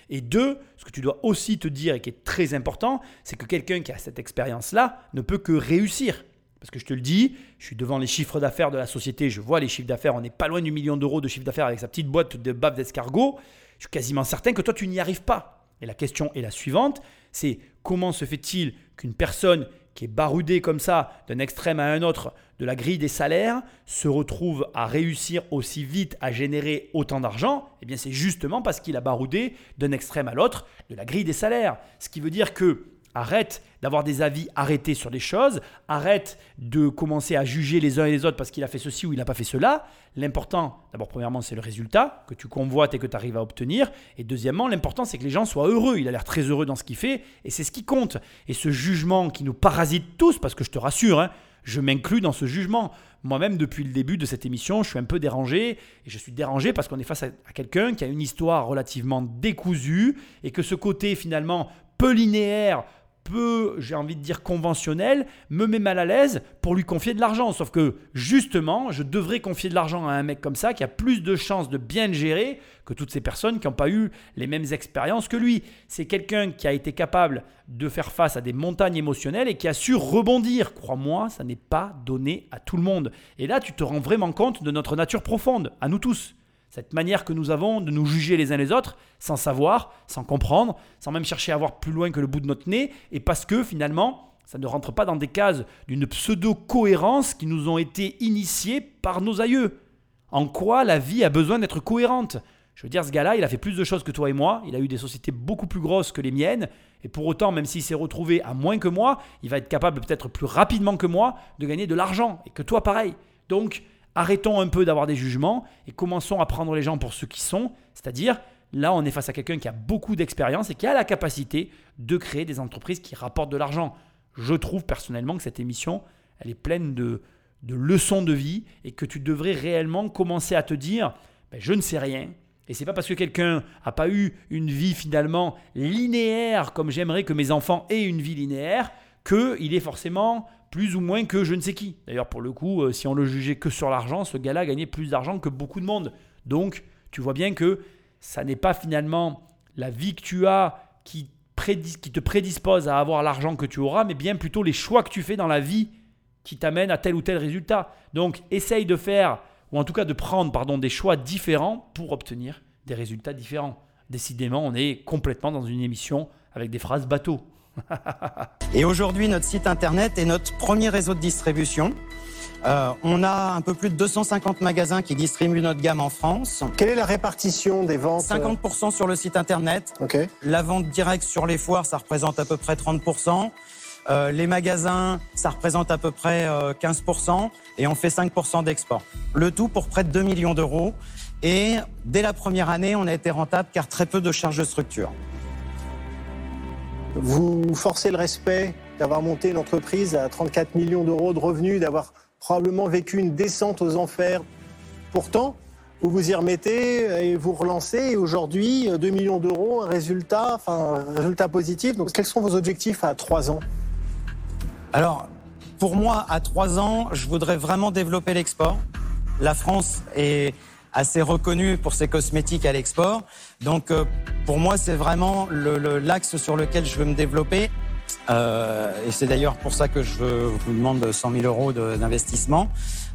Et deux, ce que tu dois aussi te dire et qui est très important, c'est que quelqu'un qui a cette expérience-là ne peut que réussir. Parce que je te le dis, je suis devant les chiffres d'affaires de la société, je vois les chiffres d'affaires, on n'est pas loin du million d'euros de chiffre d'affaires avec sa petite boîte de bave d'escargot. Je suis quasiment certain que toi, tu n'y arrives pas. Et la question est la suivante, c'est comment se fait-il qu'une personne qui est baroudée comme ça d'un extrême à un autre de la grille des salaires se retrouve à réussir aussi vite à générer autant d'argent? Eh bien c'est justement parce qu'il a baroudé d'un extrême à l'autre de la grille des salaires. Ce qui veut dire que Arrête d'avoir des avis arrêtés sur des choses. Arrête de commencer à juger les uns et les autres parce qu'il a fait ceci ou il n'a pas fait cela. L'important, d'abord, premièrement, c'est le résultat que tu convoites et que tu arrives à obtenir. Et deuxièmement, l'important, c'est que les gens soient heureux. Il a l'air très heureux dans ce qu'il fait et c'est ce qui compte. Et ce jugement qui nous parasite tous, parce que je te rassure, hein, je m'inclus dans ce jugement. Moi-même, depuis le début de cette émission, je suis un peu dérangé. Et je suis dérangé parce qu'on est face à, à quelqu'un qui a une histoire relativement décousue et que ce côté finalement peu linéaire, peu, j'ai envie de dire, conventionnel, me met mal à l'aise pour lui confier de l'argent. Sauf que, justement, je devrais confier de l'argent à un mec comme ça qui a plus de chances de bien le gérer que toutes ces personnes qui n'ont pas eu les mêmes expériences que lui. C'est quelqu'un qui a été capable de faire face à des montagnes émotionnelles et qui a su rebondir. Crois-moi, ça n'est pas donné à tout le monde. Et là, tu te rends vraiment compte de notre nature profonde, à nous tous. Cette manière que nous avons de nous juger les uns les autres, sans savoir, sans comprendre, sans même chercher à voir plus loin que le bout de notre nez, et parce que finalement, ça ne rentre pas dans des cases d'une pseudo-cohérence qui nous ont été initiées par nos aïeux. En quoi la vie a besoin d'être cohérente? Je veux dire, ce gars-là, il a fait plus de choses que toi et moi, il a eu des sociétés beaucoup plus grosses que les miennes, et pour autant, même s'il s'est retrouvé à moins que moi, il va être capable peut-être plus rapidement que moi de gagner de l'argent, et que toi pareil. Donc, Arrêtons un peu d'avoir des jugements et commençons à prendre les gens pour ceux qui sont, c'est-à-dire là on est face à quelqu'un qui a beaucoup d'expérience et qui a la capacité de créer des entreprises qui rapportent de l'argent. Je trouve personnellement que cette émission, elle est pleine de, leçons de vie et que tu devrais réellement commencer à te dire, ben, je ne sais rien. Et c'est pas parce que quelqu'un n'a pas eu une vie finalement linéaire comme j'aimerais que mes enfants aient une vie linéaire qu'il est forcément plus ou moins que je ne sais qui. D'ailleurs, pour le coup, euh, si on le jugeait que sur l'argent, ce gars-là gagnait plus d'argent que beaucoup de monde. Donc, tu vois bien que ça n'est pas finalement la vie que tu as qui, te prédispose à avoir l'argent que tu auras, mais bien plutôt les choix que tu fais dans la vie qui t'amènent à tel ou tel résultat. Donc, essaye de faire, ou en tout cas de prendre pardon, des choix différents pour obtenir des résultats différents. Décidément, on est complètement dans une émission avec des phrases bateau. (laughs) Et aujourd'hui, notre site internet est notre premier réseau de distribution. Euh, on a un peu plus de 250 magasins qui distribuent notre gamme en France. Quelle est la répartition des ventes 50% sur le site internet. La vente directe sur les foires, ça représente à peu près 30%. Euh, les magasins, ça représente à peu près 15%. Euh, et on fait 5% d'export. Le tout pour près de 2 millions d'euros. Et dès la première année, on a été rentable car très peu de charges de structure. Vous forcez le respect d'avoir monté une entreprise à 34 millions d'euros de revenus, d'avoir probablement vécu une descente aux enfers. Pourtant, vous vous y remettez et vous relancez. Et aujourd'hui, 2 millions d'euros, un résultat, enfin, résultat positif. Donc, quels sont vos objectifs à 3 ans? Alors, pour moi, à 3 ans, je voudrais vraiment développer l'export. La France est assez reconnu pour ses cosmétiques à l'export. Donc euh, pour moi, c'est vraiment le- l'axe sur lequel je veux me développer. Euh, et c'est d'ailleurs pour ça que je vous demande 100 000 euros d'investissement.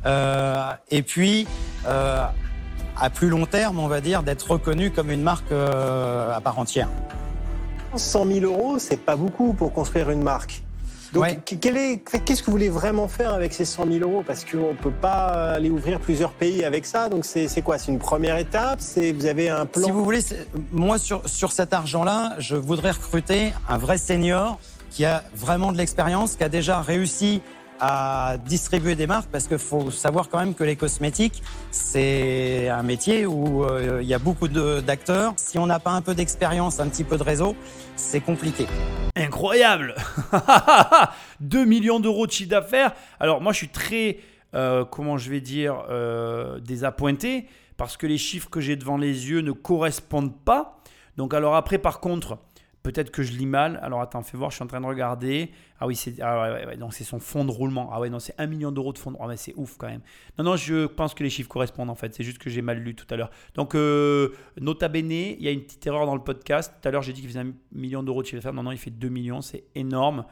Euh, et puis, euh, à plus long terme, on va dire, d'être reconnu comme une marque euh, à part entière. 100 000 euros, c'est pas beaucoup pour construire une marque. Donc, Ouais. qu- qu'est-ce que vous voulez vraiment faire avec ces 100 000 euros? Parce qu'on ne peut pas aller ouvrir plusieurs pays avec ça. Donc, c'est quoi? C'est une première étape? Vous avez un plan? Si vous voulez, moi sur, sur cet argent-là, je voudrais recruter un vrai senior qui a vraiment de l'expérience, qui a déjà réussi à distribuer des marques, parce qu'il faut savoir quand même que les cosmétiques, c'est un métier où euh, il y a beaucoup d'acteurs. Si on n'a pas un peu d'expérience, un petit peu de réseau, c'est compliqué. Incroyable (laughs) 2 millions d'euros de chiffre d'affaires. Alors moi je suis très, euh, comment je vais dire, euh, désappointé parce que les chiffres que j'ai devant les yeux ne correspondent pas. Donc alors après par contre, peut-être que je lis mal. Alors attends, fais voir, je suis en train de regarder. Ah oui, c'est ah donc c'est son fonds de roulement. Ah ouais, non, c'est 1 million d'euros de fonds de roulement. Ah c'est ouf quand même. Non, non, je pense que les chiffres correspondent en fait. C'est juste que j'ai mal lu tout à l'heure. Donc, euh, nota bene, il y a une petite erreur dans le podcast. Tout à l'heure, j'ai dit qu'il faisait 1 million d'euros de chiffre d'affaires. Non, non, il fait 2 millions. C'est énorme.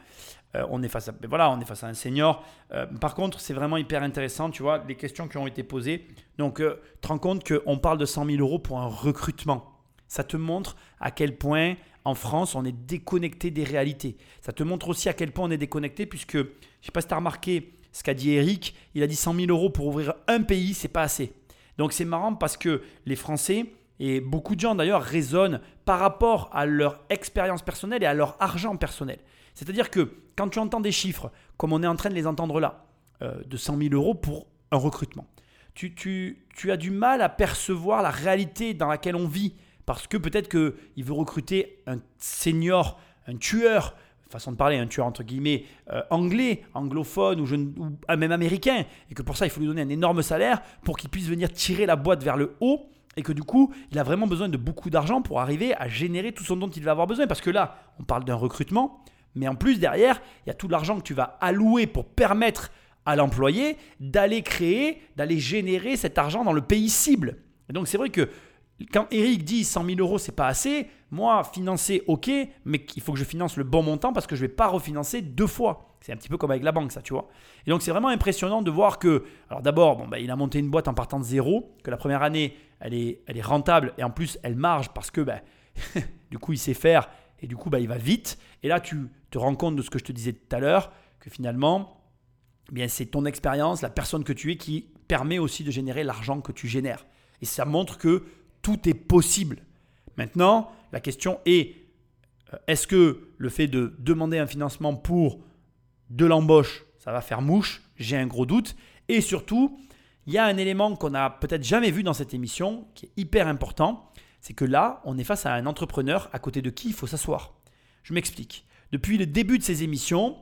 Euh, on est face à, mais voilà, on est face à un senior. Euh, par contre, c'est vraiment hyper intéressant, tu vois, les questions qui ont été posées. Donc, euh, te rends compte qu'on parle de 100 000 euros pour un recrutement. Ça te montre à quel point, en France, on est déconnecté des réalités. Ça te montre aussi à quel point on est déconnecté, puisque, je ne sais pas si tu as remarqué ce qu'a dit Eric, il a dit 100 000 euros pour ouvrir un pays, c'est pas assez. Donc, c'est marrant parce que les Français, et beaucoup de gens d'ailleurs, raisonnent par rapport à leur expérience personnelle et à leur argent personnel. C'est-à-dire que quand tu entends des chiffres, comme on est en train de les entendre là, euh, de 100 000 euros pour un recrutement, tu, as du mal à percevoir la réalité dans laquelle on vit. Parce que peut-être qu'il veut recruter un senior, un tueur, façon de parler, un tueur entre guillemets euh, anglais, anglophone ou, ah, même américain, et que pour ça il faut lui donner un énorme salaire pour qu'il puisse venir tirer la boîte vers le haut, et que du coup il a vraiment besoin de beaucoup d'argent pour arriver à générer tout ce dont il va avoir besoin. Parce que là, on parle d'un recrutement, mais en plus derrière, il y a tout l'argent que tu vas allouer pour permettre à l'employé d'aller créer, d'aller générer cet argent dans le pays cible. Et donc c'est vrai que quand Eric dit 100 000 euros, c'est pas assez, moi, financer, ok, mais il faut que je finance le bon montant parce que je vais pas refinancer deux fois. C'est un petit peu comme avec la banque, ça, tu vois. Et donc, c'est vraiment impressionnant de voir que, alors d'abord, bon, bah, il a monté une boîte en partant de zéro, que la première année, elle est, elle est rentable et en plus, elle marge parce que, bah, (laughs) du coup, il sait faire et du coup, bah, il va vite. Et là, tu te rends compte de ce que je te disais tout à l'heure, que finalement, eh bien, c'est ton expérience, la personne que tu es qui permet aussi de générer l'argent que tu génères. Et ça montre que tout est possible. Maintenant, la question est, euh, est-ce que le fait de demander un financement pour de l'embauche, ça va faire mouche? J'ai un gros doute. Et surtout, il y a un élément qu'on n'a peut-être jamais vu dans cette émission, qui est hyper important, c'est que là, on est face à un entrepreneur à côté de qui il faut s'asseoir. Je m'explique. Depuis le début de ces émissions,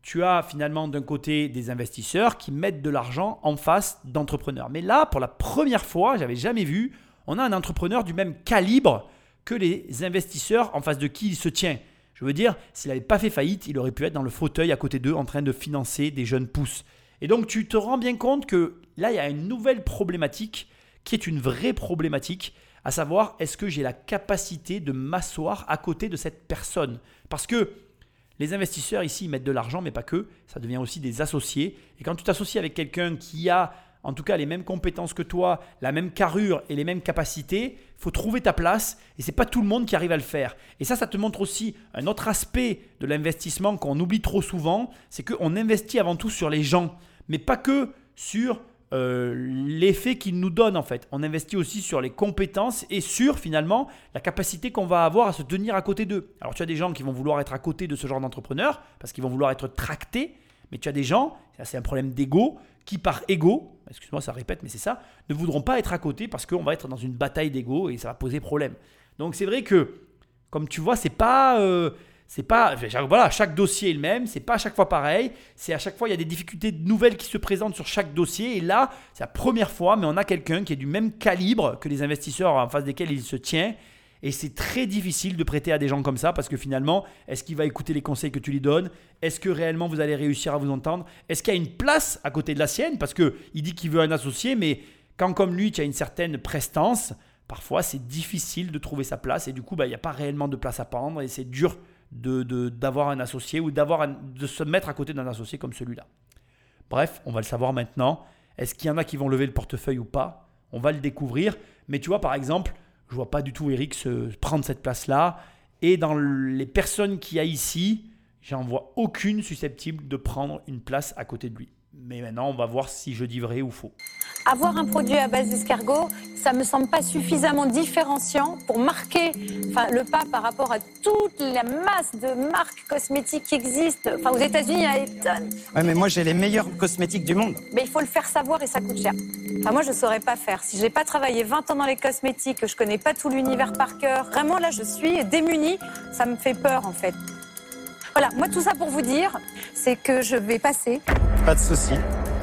tu as finalement d'un côté des investisseurs qui mettent de l'argent en face d'entrepreneurs. Mais là, pour la première fois, j'avais jamais vu, on a un entrepreneur du même calibre que les investisseurs en face de qui il se tient. Je veux dire, s'il n'avait pas fait faillite, il aurait pu être dans le fauteuil à côté d'eux en train de financer des jeunes pousses. Et donc tu te rends bien compte que là, il y a une nouvelle problématique qui est une vraie problématique, à savoir est-ce que j'ai la capacité de m'asseoir à côté de cette personne? Parce que les investisseurs ici ils mettent de l'argent, mais pas que, ça devient aussi des associés. Et quand tu t'associes avec quelqu'un qui a en tout cas les mêmes compétences que toi, la même carrure et les mêmes capacités, faut trouver ta place et c'est pas tout le monde qui arrive à le faire. Et ça, ça te montre aussi un autre aspect de l'investissement qu'on oublie trop souvent, c'est qu'on investit avant tout sur les gens, mais pas que sur euh, l'effet qu'ils nous donnent en fait. On investit aussi sur les compétences et sur finalement la capacité qu'on va avoir à se tenir à côté d'eux. Alors tu as des gens qui vont vouloir être à côté de ce genre d'entrepreneur parce qu'ils vont vouloir être tractés, mais tu as des gens, c'est un problème d'ego, qui par ego, excuse-moi ça répète mais c'est ça, ne voudront pas être à côté parce qu'on va être dans une bataille d'ego et ça va poser problème. Donc c'est vrai que comme tu vois, c'est pas euh, c'est pas voilà, chaque dossier est le même, c'est pas à chaque fois pareil, c'est à chaque fois il y a des difficultés nouvelles qui se présentent sur chaque dossier et là, c'est la première fois mais on a quelqu'un qui est du même calibre que les investisseurs en face desquels il se tient et c'est très difficile de prêter à des gens comme ça parce que finalement, est-ce qu'il va écouter les conseils que tu lui donnes? Est-ce que réellement vous allez réussir à vous entendre? Est-ce qu'il y a une place à côté de la sienne? Parce qu'il dit qu'il veut un associé, mais Quand comme lui, tu as une certaine prestance, parfois c'est difficile de trouver sa place et du coup, bah, il n'y a pas réellement de place à prendre et c'est dur d'avoir de, d'avoir un associé ou d'avoir de se mettre à côté d'un associé comme celui-là. Bref, on va le savoir maintenant. Est-ce qu'il y en a qui vont lever le portefeuille ou pas? On va le découvrir. Mais tu vois, par exemple, je vois pas du tout Eric se prendre cette place-là. Et dans les personnes qu'il y a ici, j'en vois aucune susceptible de prendre une place à côté de lui. Mais maintenant, on va voir si je dis vrai ou faux. Avoir un produit à base d'escargot, ça me semble pas suffisamment différenciant pour marquer enfin, le pas par rapport à toute la masse de marques cosmétiques qui existent. Enfin, aux États-Unis, il y a des tonnes. Ouais, mais moi j'ai les meilleurs cosmétiques du monde. Mais il faut le faire savoir et ça coûte cher. Enfin, moi, je ne saurais pas faire. Si j'ai pas travaillé 20 ans dans les cosmétiques, que je connais pas tout l'univers par cœur, vraiment là, je suis démunie. Ça me fait peur, en fait. Voilà, moi, tout ça pour vous dire, c'est que je vais passer. Pas de souci.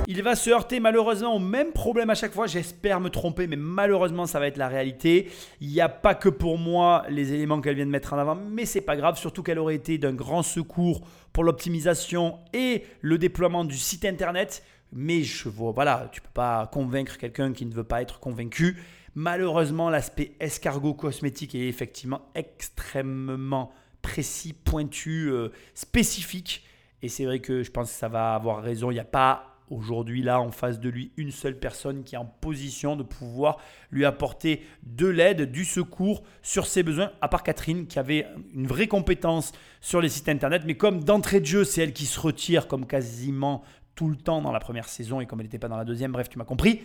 Il va se heurter malheureusement au même problème à chaque fois. J'espère me tromper, mais malheureusement, ça va être la réalité. Il n'y a pas que pour moi les éléments qu'elle vient de mettre en avant, mais c'est pas grave, surtout qu'elle aurait été d'un grand secours pour l'optimisation et le déploiement du site internet. Mais je vois, voilà, tu peux pas convaincre quelqu'un qui ne veut pas être convaincu. Malheureusement, l'aspect escargot cosmétique est effectivement extrêmement précis, pointu, euh, spécifique. Et c'est vrai que je pense que ça va avoir raison. Il n'y a pas aujourd'hui là en face de lui une seule personne qui est en position de pouvoir lui apporter de l'aide, du secours sur ses besoins, à part Catherine qui avait une vraie compétence sur les sites internet. Mais comme d'entrée de jeu, c'est elle qui se retire comme quasiment tout le temps dans la première saison et comme elle n'était pas dans la deuxième, bref, tu m'as compris.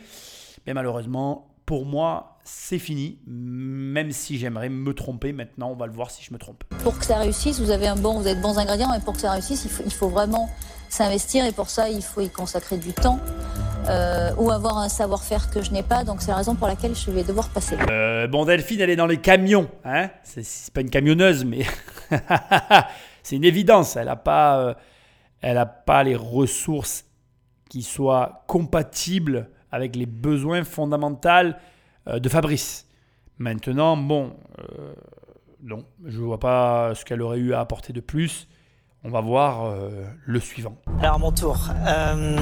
Mais malheureusement, pour moi, c'est fini, même si j'aimerais me tromper. Maintenant, on va le voir si je me trompe. Pour que ça réussisse, vous avez un bon, vous êtes bons ingrédients, mais pour que ça réussisse, il faut, il faut vraiment s'investir et pour ça, il faut y consacrer du temps. euh, ou avoir un savoir-faire que je n'ai pas, donc c'est la raison pour laquelle je vais devoir passer. Euh, bon, Delphine, elle est dans les camions. Hein c'est, c'est pas une camionneuse, mais (laughs) c'est une évidence. Elle n'a pas, euh, elle a pas les ressources qui soient compatibles avec les besoins fondamentaux euh, de Fabrice. Maintenant, bon, euh, non, je vois pas ce qu'elle aurait eu à apporter de plus. On va voir euh, le suivant. Alors, à mon tour. Euh,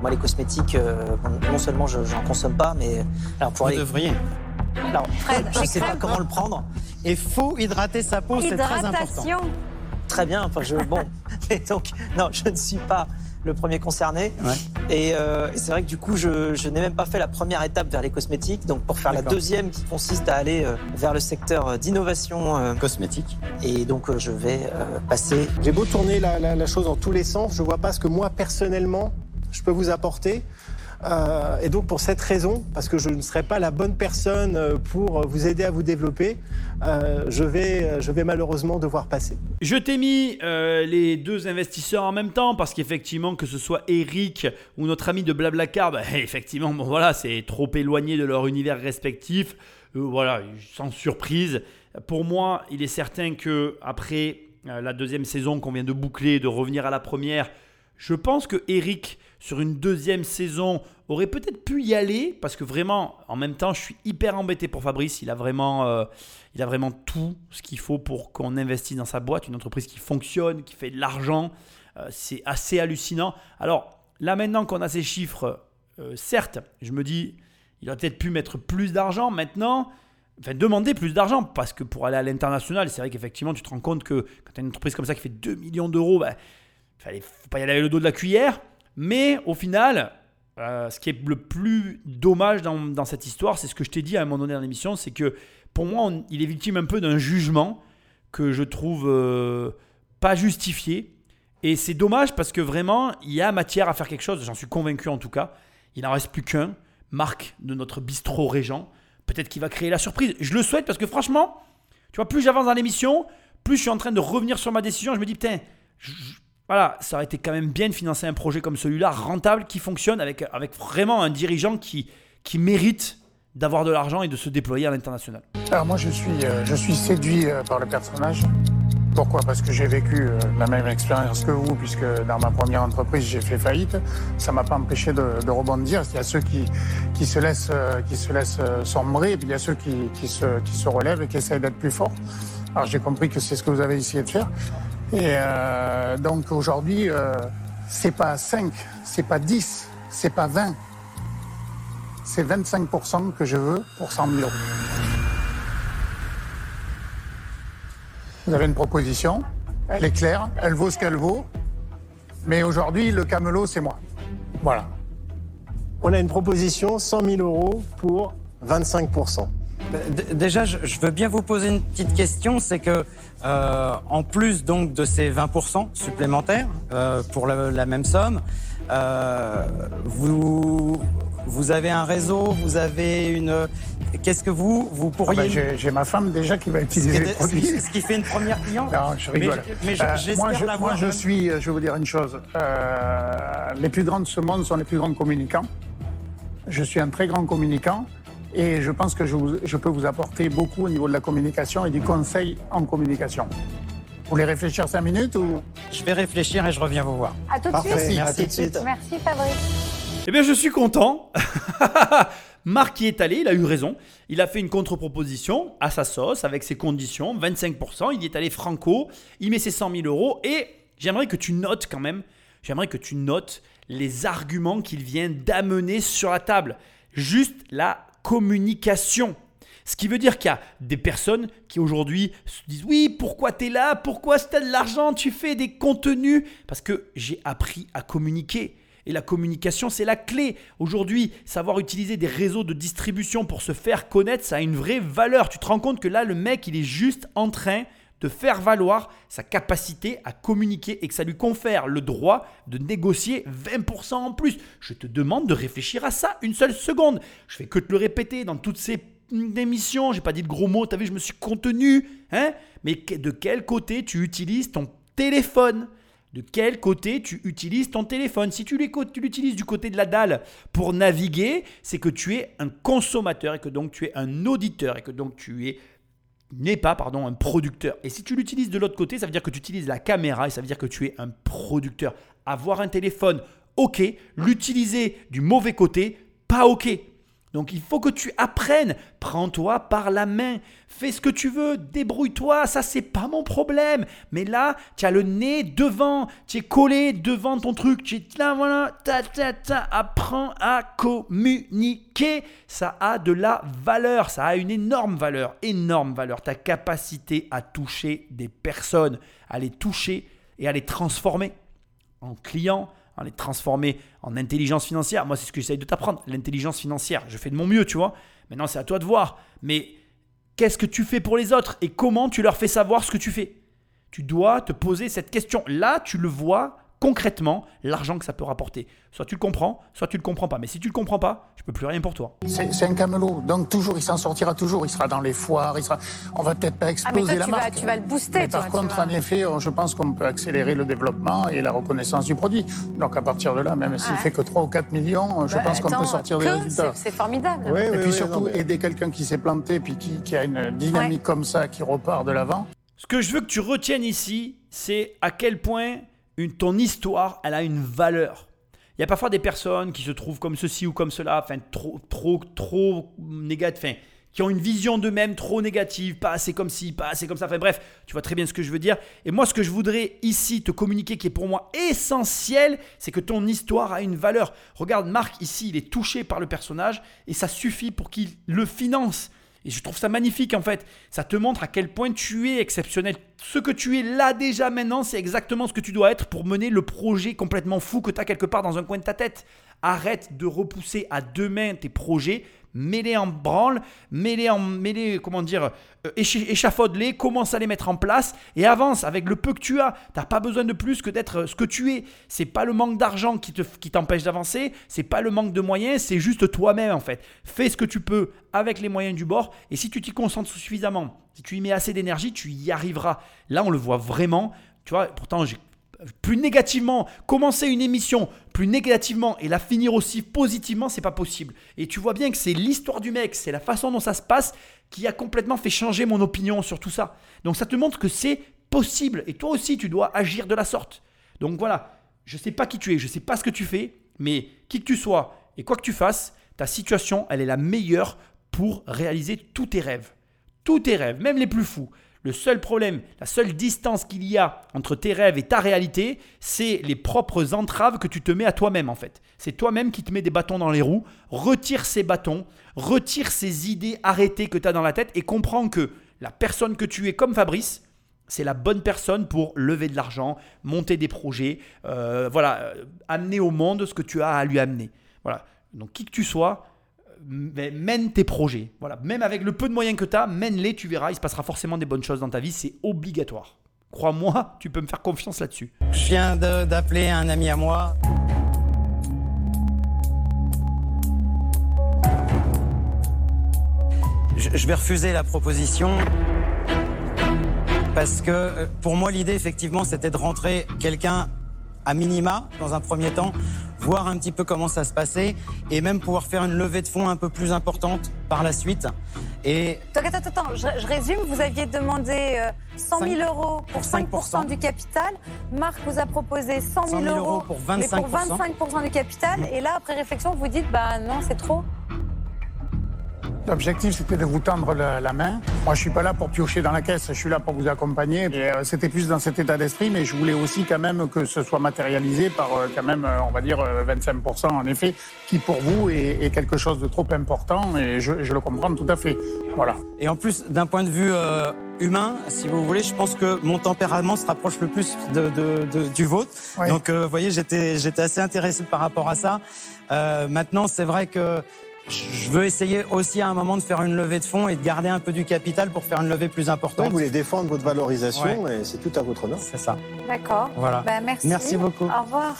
moi, les cosmétiques, euh, non seulement je n'en consomme pas, mais. Alors, pour Vous aller. devriez. Alors, Fred, je ne sais pas comment le prendre. Et faut hydrater sa peau, c'est très important. Très bien. Enfin, je. Bon. (laughs) Et donc, non, je ne suis pas le premier concerné. Ouais. Et, euh, et c'est vrai que du coup, je, je n'ai même pas fait la première étape vers les cosmétiques. Donc, pour faire la deuxième qui consiste à aller euh, vers le secteur euh, d'innovation. euh, Cosmétique. et donc, je vais passer. J'ai beau tourner la, la- la chose dans tous les sens, je vois pas ce que moi personnellement je peux vous apporter. Euh, et donc pour cette raison, parce que je ne serai pas la bonne personne euh, pour vous aider à vous développer, euh, je, vais, je vais malheureusement devoir passer. Je t'ai mis euh, les deux investisseurs en même temps parce qu'effectivement, que ce soit Eric ou notre ami de Blablacar, bah, (laughs) effectivement, bon, voilà, c'est trop éloigné de leur univers respectif. Euh, voilà, sans surprise. Pour moi, il est certain que après euh, la deuxième saison qu'on vient de boucler, de revenir à la première, je pense que Eric, sur une deuxième saison, aurait peut-être pu y aller parce que vraiment, en même temps, je suis hyper embêté pour Fabrice. Il a vraiment, euh, il a vraiment tout ce qu'il faut pour qu'on investisse dans sa boîte, une entreprise qui fonctionne, qui fait de l'argent. Euh, c'est assez hallucinant. Alors là, maintenant qu'on a ces chiffres, euh, certes, je me dis, il aurait peut-être pu mettre plus d'argent. Maintenant, enfin, demander plus d'argent parce que pour aller à l'international, c'est vrai qu'effectivement, tu te rends compte que quand tu as une entreprise comme ça qui fait 2 millions d'euros, bah, fallait faut pas y aller avec le dos de la cuillère. Mais au final, euh, ce qui est le plus dommage dans, cette histoire, c'est ce que je t'ai dit à un moment donné dans l'émission, c'est que pour moi, il est victime un peu d'un jugement que je trouve euh, pas justifié. Et c'est dommage parce que vraiment, il y a matière à faire quelque chose, j'en suis convaincu en tout cas. Il n'en reste plus qu'un, Marc de notre bistrot Régent. Peut-être qu'il va créer la surprise. Je le souhaite parce que franchement, tu vois, plus j'avance dans l'émission, plus je suis en train de revenir sur ma décision. Je me dis, putain, voilà, ça aurait été quand même bien de financer un projet comme celui-là, rentable, qui fonctionne, avec, vraiment un dirigeant qui, qui mérite d'avoir de l'argent et de se déployer à l'international. Alors moi, je suis, euh, je suis séduit euh, par le personnage. Pourquoi? Parce que j'ai vécu euh, la même expérience que vous, puisque dans ma première entreprise, j'ai fait faillite. Ça m'a pas empêché de, rebondir. Il y a ceux qui, qui se laissent, qui se laissent sombrer, et puis il y a ceux qui, qui, se, qui se relèvent et qui essayent d'être plus forts. Alors j'ai compris que c'est ce que vous avez essayé de faire. Et euh, donc aujourd'hui, euh, c'est pas 5, c'est pas 10, c'est pas 20. c'est 25% que je veux pour 100 000 euros. Vous avez une proposition, elle est claire, elle vaut ce qu'elle vaut, mais aujourd'hui, le camelot, c'est moi. Voilà. On a une proposition 100 000 euros pour 25 D- Déjà, je, veux bien vous poser une petite question, c'est que euh, en plus donc de ces 20% supplémentaires euh, pour la, la même somme, euh, vous vous avez un réseau, vous avez une. Qu'est-ce que vous vous Ah pourriez ben, J'ai j'ai ma femme déjà qui va utiliser les qui, produits. ce qui fait une première cliente Non, je rigole. Mais, mais je- Euh, moi, je, moi, suis, euh, je vais vous dire une chose. Euh, les plus grands de ce monde sont les plus grands communicants. Je suis un très grand communicant et je pense que je, vous- je peux vous apporter beaucoup au niveau de la communication et du conseil en communication. Vous voulez réfléchir cinq minutes ou? Je vais réfléchir et je reviens vous voir. À tout de suite. à tout de suite. Merci Fabrice. Eh bien, je suis content. (laughs) Marc y est allé, il a eu raison. Il a fait une contre-proposition à sa sauce, avec ses conditions, 25%. Il y est allé franco, il met ses 100 000 euros. Et j'aimerais que tu notes quand même, j'aimerais que tu notes les arguments qu'il vient d'amener sur la table. Juste la communication. Ce qui veut dire qu'il y a des personnes qui aujourd'hui se disent oui, pourquoi tu es là? Pourquoi as de l'argent, tu fais des contenus? Parce que j'ai appris à communiquer. Et la communication, c'est la clé. Aujourd'hui, savoir utiliser des réseaux de distribution pour se faire connaître, ça a une vraie valeur. Tu te rends compte que là, le mec, il est juste en train de faire valoir sa capacité à communiquer et que ça lui confère le droit de négocier 20% en plus. Je te demande de réfléchir à ça une seule seconde. Je fais que te le répéter dans toutes ces émissions. J'ai pas dit de gros mots, t'as vu, je me suis contenu. Hein Mais de quel côté tu utilises ton téléphone? De quel côté tu utilises ton téléphone? Si tu l'utilises du côté de la dalle pour naviguer, c'est que tu es un consommateur et que donc tu es un auditeur et que donc tu es n'es pas pardon, un producteur. Et si tu l'utilises de l'autre côté, ça veut dire que tu utilises la caméra et ça veut dire que tu es un producteur. Avoir un téléphone, ok. L'utiliser du mauvais côté, pas ok. Donc il faut que tu apprennes. Prends-toi par la main. Fais ce que tu veux. Débrouille-toi. Ça, c'est pas mon problème. Mais là, tu as le nez devant. Tu es collé devant ton truc. Tu es là, voilà. Ta, ta, ta. Apprends à communiquer. Ça a de la valeur. Ça a une énorme valeur. Énorme valeur. Ta capacité à toucher des personnes, à les toucher et à les transformer en clients, en les transformer en intelligence financière. Moi, c'est ce que j'essaye de t'apprendre, l'intelligence financière. Je fais de mon mieux, tu vois. Maintenant, c'est à toi de voir. Mais qu'est-ce que tu fais pour les autres et comment tu leur fais savoir ce que tu fais? Tu dois te poser cette question. Là, tu le vois concrètement, l'argent que ça peut rapporter. Soit tu le comprends, soit tu le comprends pas. Mais si tu le comprends pas, je peux plus rien pour toi. c'est un camelot. Donc toujours, il s'en sortira toujours. Il sera dans les foires. Il sera. On va peut-être pas Ah, mais exploser toi, la tu vas, marque. tu vas le booster. Mais toi, par contre, vas- en effet, je pense qu'on peut accélérer le développement et la reconnaissance du produit. Donc à partir de là, même s'il Ouais. fait que 3 ou 4 millions, je Bah, pense qu'on peut sortir des résultats. c'est- formidable. Oui, Et oui, puis oui, surtout, non, mais- aider quelqu'un qui s'est planté puis qui, qui a une dynamique comme ça, qui repart de l'avant. Ce que je veux que tu retiennes ici, c'est à quel point ton histoire, elle a une valeur. Il y a parfois des personnes qui se trouvent comme ceci ou comme cela, enfin trop, trop, trop négatif, enfin, qui ont une vision d'eux-mêmes trop négative, pas assez comme ci, pas assez comme ça. Enfin bref, tu vois très bien ce que je veux dire. Et moi, ce que je voudrais ici te communiquer, qui est pour moi essentiel, c'est que ton histoire a une valeur. Regarde, Marc ici, il est touché par le personnage et ça suffit pour qu'il le finance. Et je trouve ça magnifique en fait. Ça te montre à quel point tu es exceptionnel. Ce que tu es là déjà maintenant, c'est exactement ce que tu dois être pour mener le projet complètement fou que tu as quelque part dans un coin de ta tête. Arrête de repousser à deux mains tes projets, mets-les en branle, mets-les en mets-les, comment dire, euh, écha- échafaude-les, commence à les mettre en place et avance avec le peu que tu as. T'as pas besoin de plus que d'être ce que tu es. C'est pas le manque d'argent qui t'empêche d'avancer, c'est pas le manque de moyens, c'est juste toi-même en fait. Fais ce que tu peux avec les moyens du bord et si tu t'y concentres suffisamment, si tu y mets assez d'énergie, tu y arriveras. Là, on le voit vraiment. Tu vois, pourtant j'ai plus négativement, commencer une émission plus négativement et la finir aussi positivement, c'est pas possible. Et tu vois bien que c'est l'histoire du mec, c'est la façon dont ça se passe qui a complètement fait changer mon opinion sur tout ça. Donc ça te montre que c'est possible et toi aussi tu dois agir de la sorte. Donc voilà, je sais pas qui tu es, je sais pas ce que tu fais, mais qui que tu sois et quoi que tu fasses, ta situation, elle est la meilleure pour réaliser tous tes rêves. Tous tes rêves, même les plus fous. Le seul problème, la seule distance qu'il y a entre tes rêves et ta réalité, c'est les propres entraves que tu te mets à toi-même en fait. C'est toi-même qui te mets des bâtons dans les roues. Retire ces bâtons, retire ces idées arrêtées que tu as dans la tête et comprends que la personne que tu es comme Fabrice, c'est la bonne personne pour lever de l'argent, monter des projets, euh, voilà, euh, amener au monde ce que tu as à lui amener. Voilà. Donc qui que tu sois, mène tes projets. Voilà. Même avec le peu de moyens que tu as, mène-les, tu verras, il se passera forcément des bonnes choses dans ta vie, c'est obligatoire. Crois-moi, (laughs) tu peux me faire confiance là-dessus. Je viens d'appeler un ami à moi. Je, vais refuser la proposition parce que euh, pour moi l'idée effectivement c'était de rentrer quelqu'un à minima dans un premier temps voir un petit peu comment ça se passait et même pouvoir faire une levée de fonds un peu plus importante par la suite. Et attends, attends, attends, je, résume. Vous aviez demandé 100 euh, 000 euros pour 5, du capital. Marc vous a proposé 100 000, euros, pour 25, pour 25 du capital. Et là, après réflexion, vous dites, bah non, c'est trop. L'objectif, c'était de vous tendre la, main. Moi, je suis pas là pour piocher dans la caisse, je suis là pour vous accompagner. Et euh, c'était plus dans cet état d'esprit, mais je voulais aussi quand même que ce soit matérialisé par euh, quand même, euh, on va dire, 25% en effet, qui pour vous est, quelque chose de trop important, et je, le comprends tout à fait. Voilà. Et en plus, d'un point de vue humain, si vous voulez, je pense que mon tempérament se rapproche le plus de, du vôtre. Donc, vous voyez, j'étais assez intéressé par rapport à ça. maintenant, c'est vrai que je veux essayer aussi à un moment de faire une levée de fonds et de garder un peu du capital pour faire une levée plus importante. vous voulez défendre votre valorisation et c'est tout à votre honneur. C'est ça. D'accord. Voilà. Ben, merci. Merci beaucoup. Au revoir.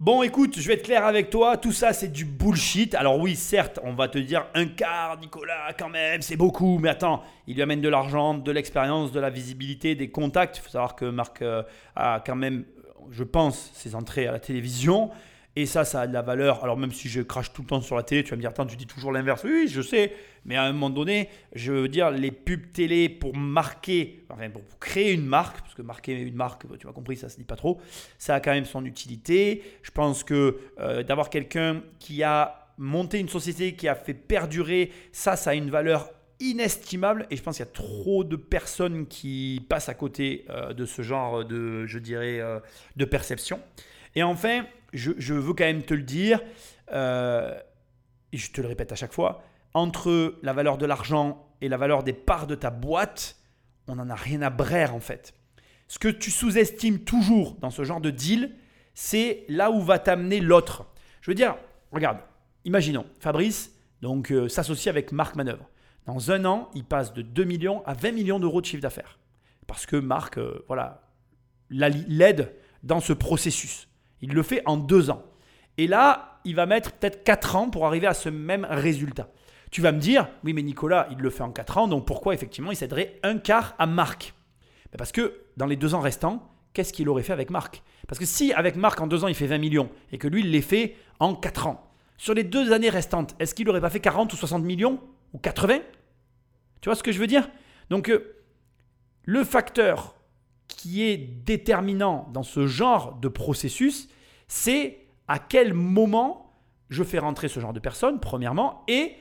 Bon, écoute, je vais être clair avec toi, tout ça c'est du bullshit. Alors oui, certes, on va te dire un quart, Nicolas, quand même, c'est beaucoup, mais attends, il lui amène de l'argent, de l'expérience, de la visibilité, des contacts. Il faut savoir que Marc euh, a quand même, je pense, ses entrées à la télévision. Et ça, ça a de la valeur. Alors même si je crache tout le temps sur la télé, tu vas me dire, attends, tu dis toujours l'inverse. Oui, je sais. Mais à un moment donné, je veux dire, les pubs télé pour marquer, enfin pour créer une marque, parce que marquer une marque, tu m'as compris, ça se dit pas trop, ça a quand même son utilité. Je pense que euh, d'avoir quelqu'un qui a monté une société, qui a fait perdurer, ça, ça a une valeur inestimable et je pense qu'il y a trop de personnes qui passent à côté euh, de ce genre de, je dirais, euh, de perception. Et enfin, je, veux quand même te le dire, euh, et je te le répète à chaque fois, entre la valeur de l'argent et la valeur des parts de ta boîte, on n'en a rien à braire en fait. Ce que tu sous-estimes toujours dans ce genre de deal, c'est là où va t'amener l'autre. Je veux dire, regarde, imaginons, Fabrice donc euh, s'associe avec Marc Manœuvre. Dans un an, il passe de 2 millions à 20 millions d'euros de chiffre d'affaires. Parce que Marc, euh, voilà, l'aide dans ce processus. Il le fait en deux ans. Et là, il va mettre peut-être quatre ans pour arriver à ce même résultat. Tu vas me dire, oui, mais Nicolas, il le fait en quatre ans, donc pourquoi effectivement il céderait un quart à Marc? Ben Parce que dans les deux ans restants, qu'est-ce qu'il aurait fait avec Marc? Parce que si avec Marc en deux ans il fait 20 millions et que lui il les fait en quatre ans, sur les deux années restantes, est-ce qu'il n'aurait pas fait 40 ou 60 millions ou 80 Tu vois ce que je veux dire? Donc euh, le facteur qui est déterminant dans ce genre de processus, c'est à quel moment je fais rentrer ce genre de personne, premièrement, et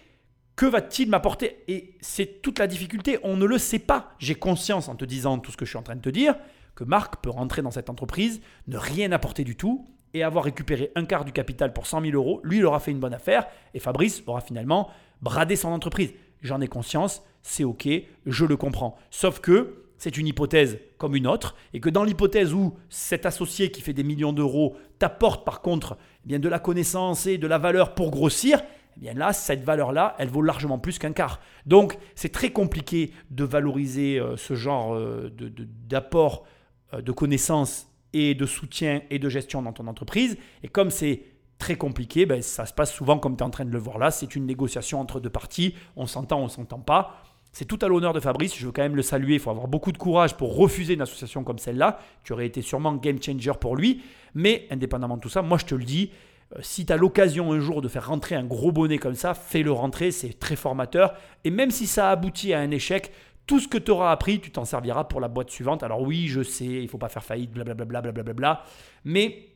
que va-t-il m'apporter? Et c'est toute la difficulté, on ne le sait pas. J'ai conscience en te disant tout ce que je suis en train de te dire, que Marc peut rentrer dans cette entreprise, ne rien apporter du tout, et avoir récupéré un quart du capital pour 100 000 euros, lui, il aura fait une bonne affaire, et Fabrice aura finalement bradé son entreprise. J'en ai conscience, c'est OK, je le comprends. Sauf que c'est une hypothèse comme une autre, et que dans l'hypothèse où cet associé qui fait des millions d'euros t'apporte par contre eh bien, de la connaissance et de la valeur pour grossir, eh bien là, cette valeur-là, elle vaut largement plus qu'un quart. Donc, c'est très compliqué de valoriser euh, ce genre euh, d'apport de, euh, de connaissances et de soutien et de gestion dans ton entreprise. Et comme c'est très compliqué, ben, ça se passe souvent comme tu es en train de le voir là, c'est une négociation entre deux parties, on s'entend, on s'entend pas. C'est tout à l'honneur de Fabrice, je veux quand même le saluer, il faut avoir beaucoup de courage pour refuser une association comme celle-là, qui aurait été sûrement game changer pour lui. Mais indépendamment de tout ça, moi je te le dis, euh, si tu as l'occasion un jour de faire rentrer un gros bonnet comme ça, fais-le rentrer, c'est très formateur. Et même si ça aboutit à un échec, tout ce que tu auras appris, tu t'en serviras pour la boîte suivante. Alors oui, je sais, il faut pas faire faillite, blablabla, blablabla, mais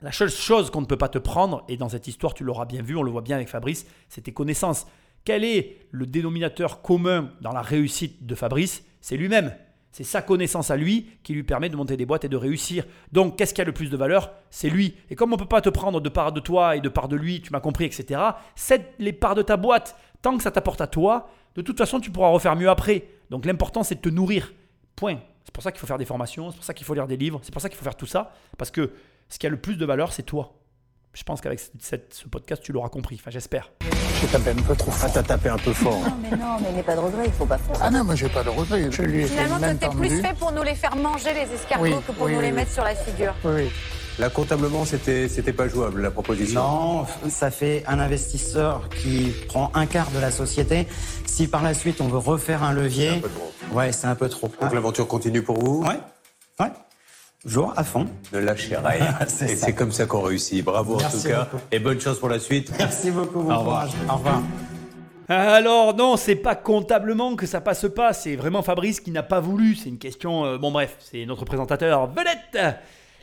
la seule chose qu'on ne peut pas te prendre, et dans cette histoire tu l'auras bien vu, on le voit bien avec Fabrice, c'est tes connaissances. Quel est le dénominateur commun dans la réussite de Fabrice? C'est lui-même. C'est sa connaissance à lui qui lui permet de monter des boîtes et de réussir. Donc, qu'est-ce qui a le plus de valeur? C'est lui. Et comme on ne peut pas te prendre de part de toi et de part de lui, tu m'as compris, etc., cède les parts de ta boîte. Tant que ça t'apporte à toi, de toute façon, tu pourras refaire mieux après. Donc, l'important, c'est de te nourrir. Point. C'est pour ça qu'il faut faire des formations, c'est pour ça qu'il faut lire des livres, c'est pour ça qu'il faut faire tout ça. Parce que ce qui a le plus de valeur, c'est toi. Je pense qu'avec cette- ce podcast, tu l'auras compris. Enfin, j'espère. J'ai tapé un peu trop Ah, fort. t'as tapé un peu fort. Non, mais non, mais n'aie pas de regret, il faut pas faire. Ah non, moi j'ai pas de regret. Je lui ai Finalement, t'es plus fait pour nous les faire manger, les escargots, Oui, que pour oui, nous les mettre sur la figure. Oui, oui. Là, comptablement, c'était, c'était pas jouable, la proposition. Non, ça fait un investisseur qui prend un quart de la société. Si par la suite on veut refaire un levier, C'est un peu trop. ouais, c'est un peu trop. Donc l'aventure continue pour vous. Ouais, ouais. Jour à fond. Ne lâchez rien. (laughs) C'est Et ça. c'est comme ça qu'on réussit. Bravo en Merci tout cas. beaucoup. Et bonne chance pour la suite. Merci beaucoup, bon Au revoir. courage. Au revoir. Alors non, c'est pas comptablement que ça passe pas, c'est vraiment Fabrice qui n'a pas voulu. C'est une question. euh, bon bref, c'est notre présentateur vedette.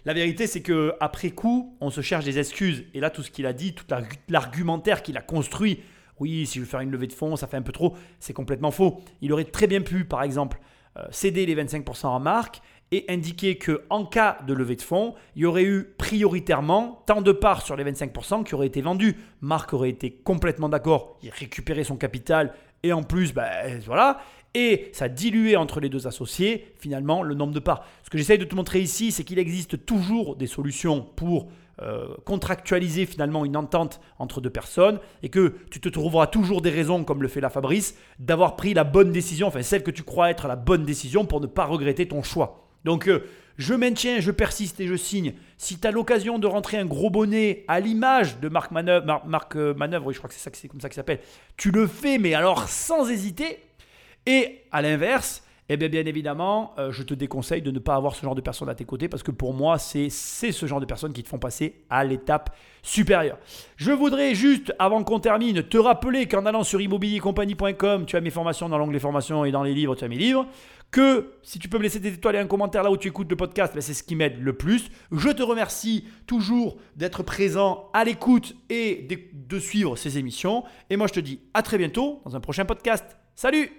La vérité, c'est que après coup, on se cherche des excuses. Et là, tout ce qu'il a dit, tout la- l'argumentaire qu'il a construit, oui, si je veux faire une levée de fonds, ça fait un peu trop, c'est complètement faux. Il aurait très bien pu, par exemple, euh, céder les 25% en marque et indiquer que en cas de levée de fonds, il y aurait eu prioritairement tant de parts sur les 25% qui auraient été vendues. Marc aurait été complètement d'accord, il récupérait son capital et en plus, ben, voilà. Et ça diluait entre les deux associés finalement le nombre de parts. Ce que j'essaye de te montrer ici, c'est qu'il existe toujours des solutions pour euh, contractualiser finalement une entente entre deux personnes et que tu te trouveras toujours des raisons, comme le fait la Fabrice, d'avoir pris la bonne décision, enfin celle que tu crois être la bonne décision pour ne pas regretter ton choix. Donc euh, je maintiens, je persiste et je signe. Si tu as l'occasion de rentrer un gros bonnet à l'image de Marc Manœuvre, Mar- Marc euh, Manœuvre, oui je crois que c'est ça c'est comme ça qu'il s'appelle, tu le fais mais alors sans hésiter. Et à l'inverse, eh bien, bien évidemment, euh, je te déconseille de ne pas avoir ce genre de personnes à tes côtés parce que pour moi, c'est ce genre de personnes qui te font passer à l'étape supérieure. Je voudrais juste, avant qu'on termine, te rappeler qu'en allant sur immobiliercompagnie.com, tu as mes formations dans l'onglet formation et dans les livres, tu as mes livres. Que si tu peux me laisser des étoiles et un commentaire là où tu écoutes le podcast, ben, c'est ce qui m'aide le plus. Je te remercie toujours d'être présent à l'écoute et de- de suivre ces émissions. Et moi, je te dis à très bientôt dans un prochain podcast. Salut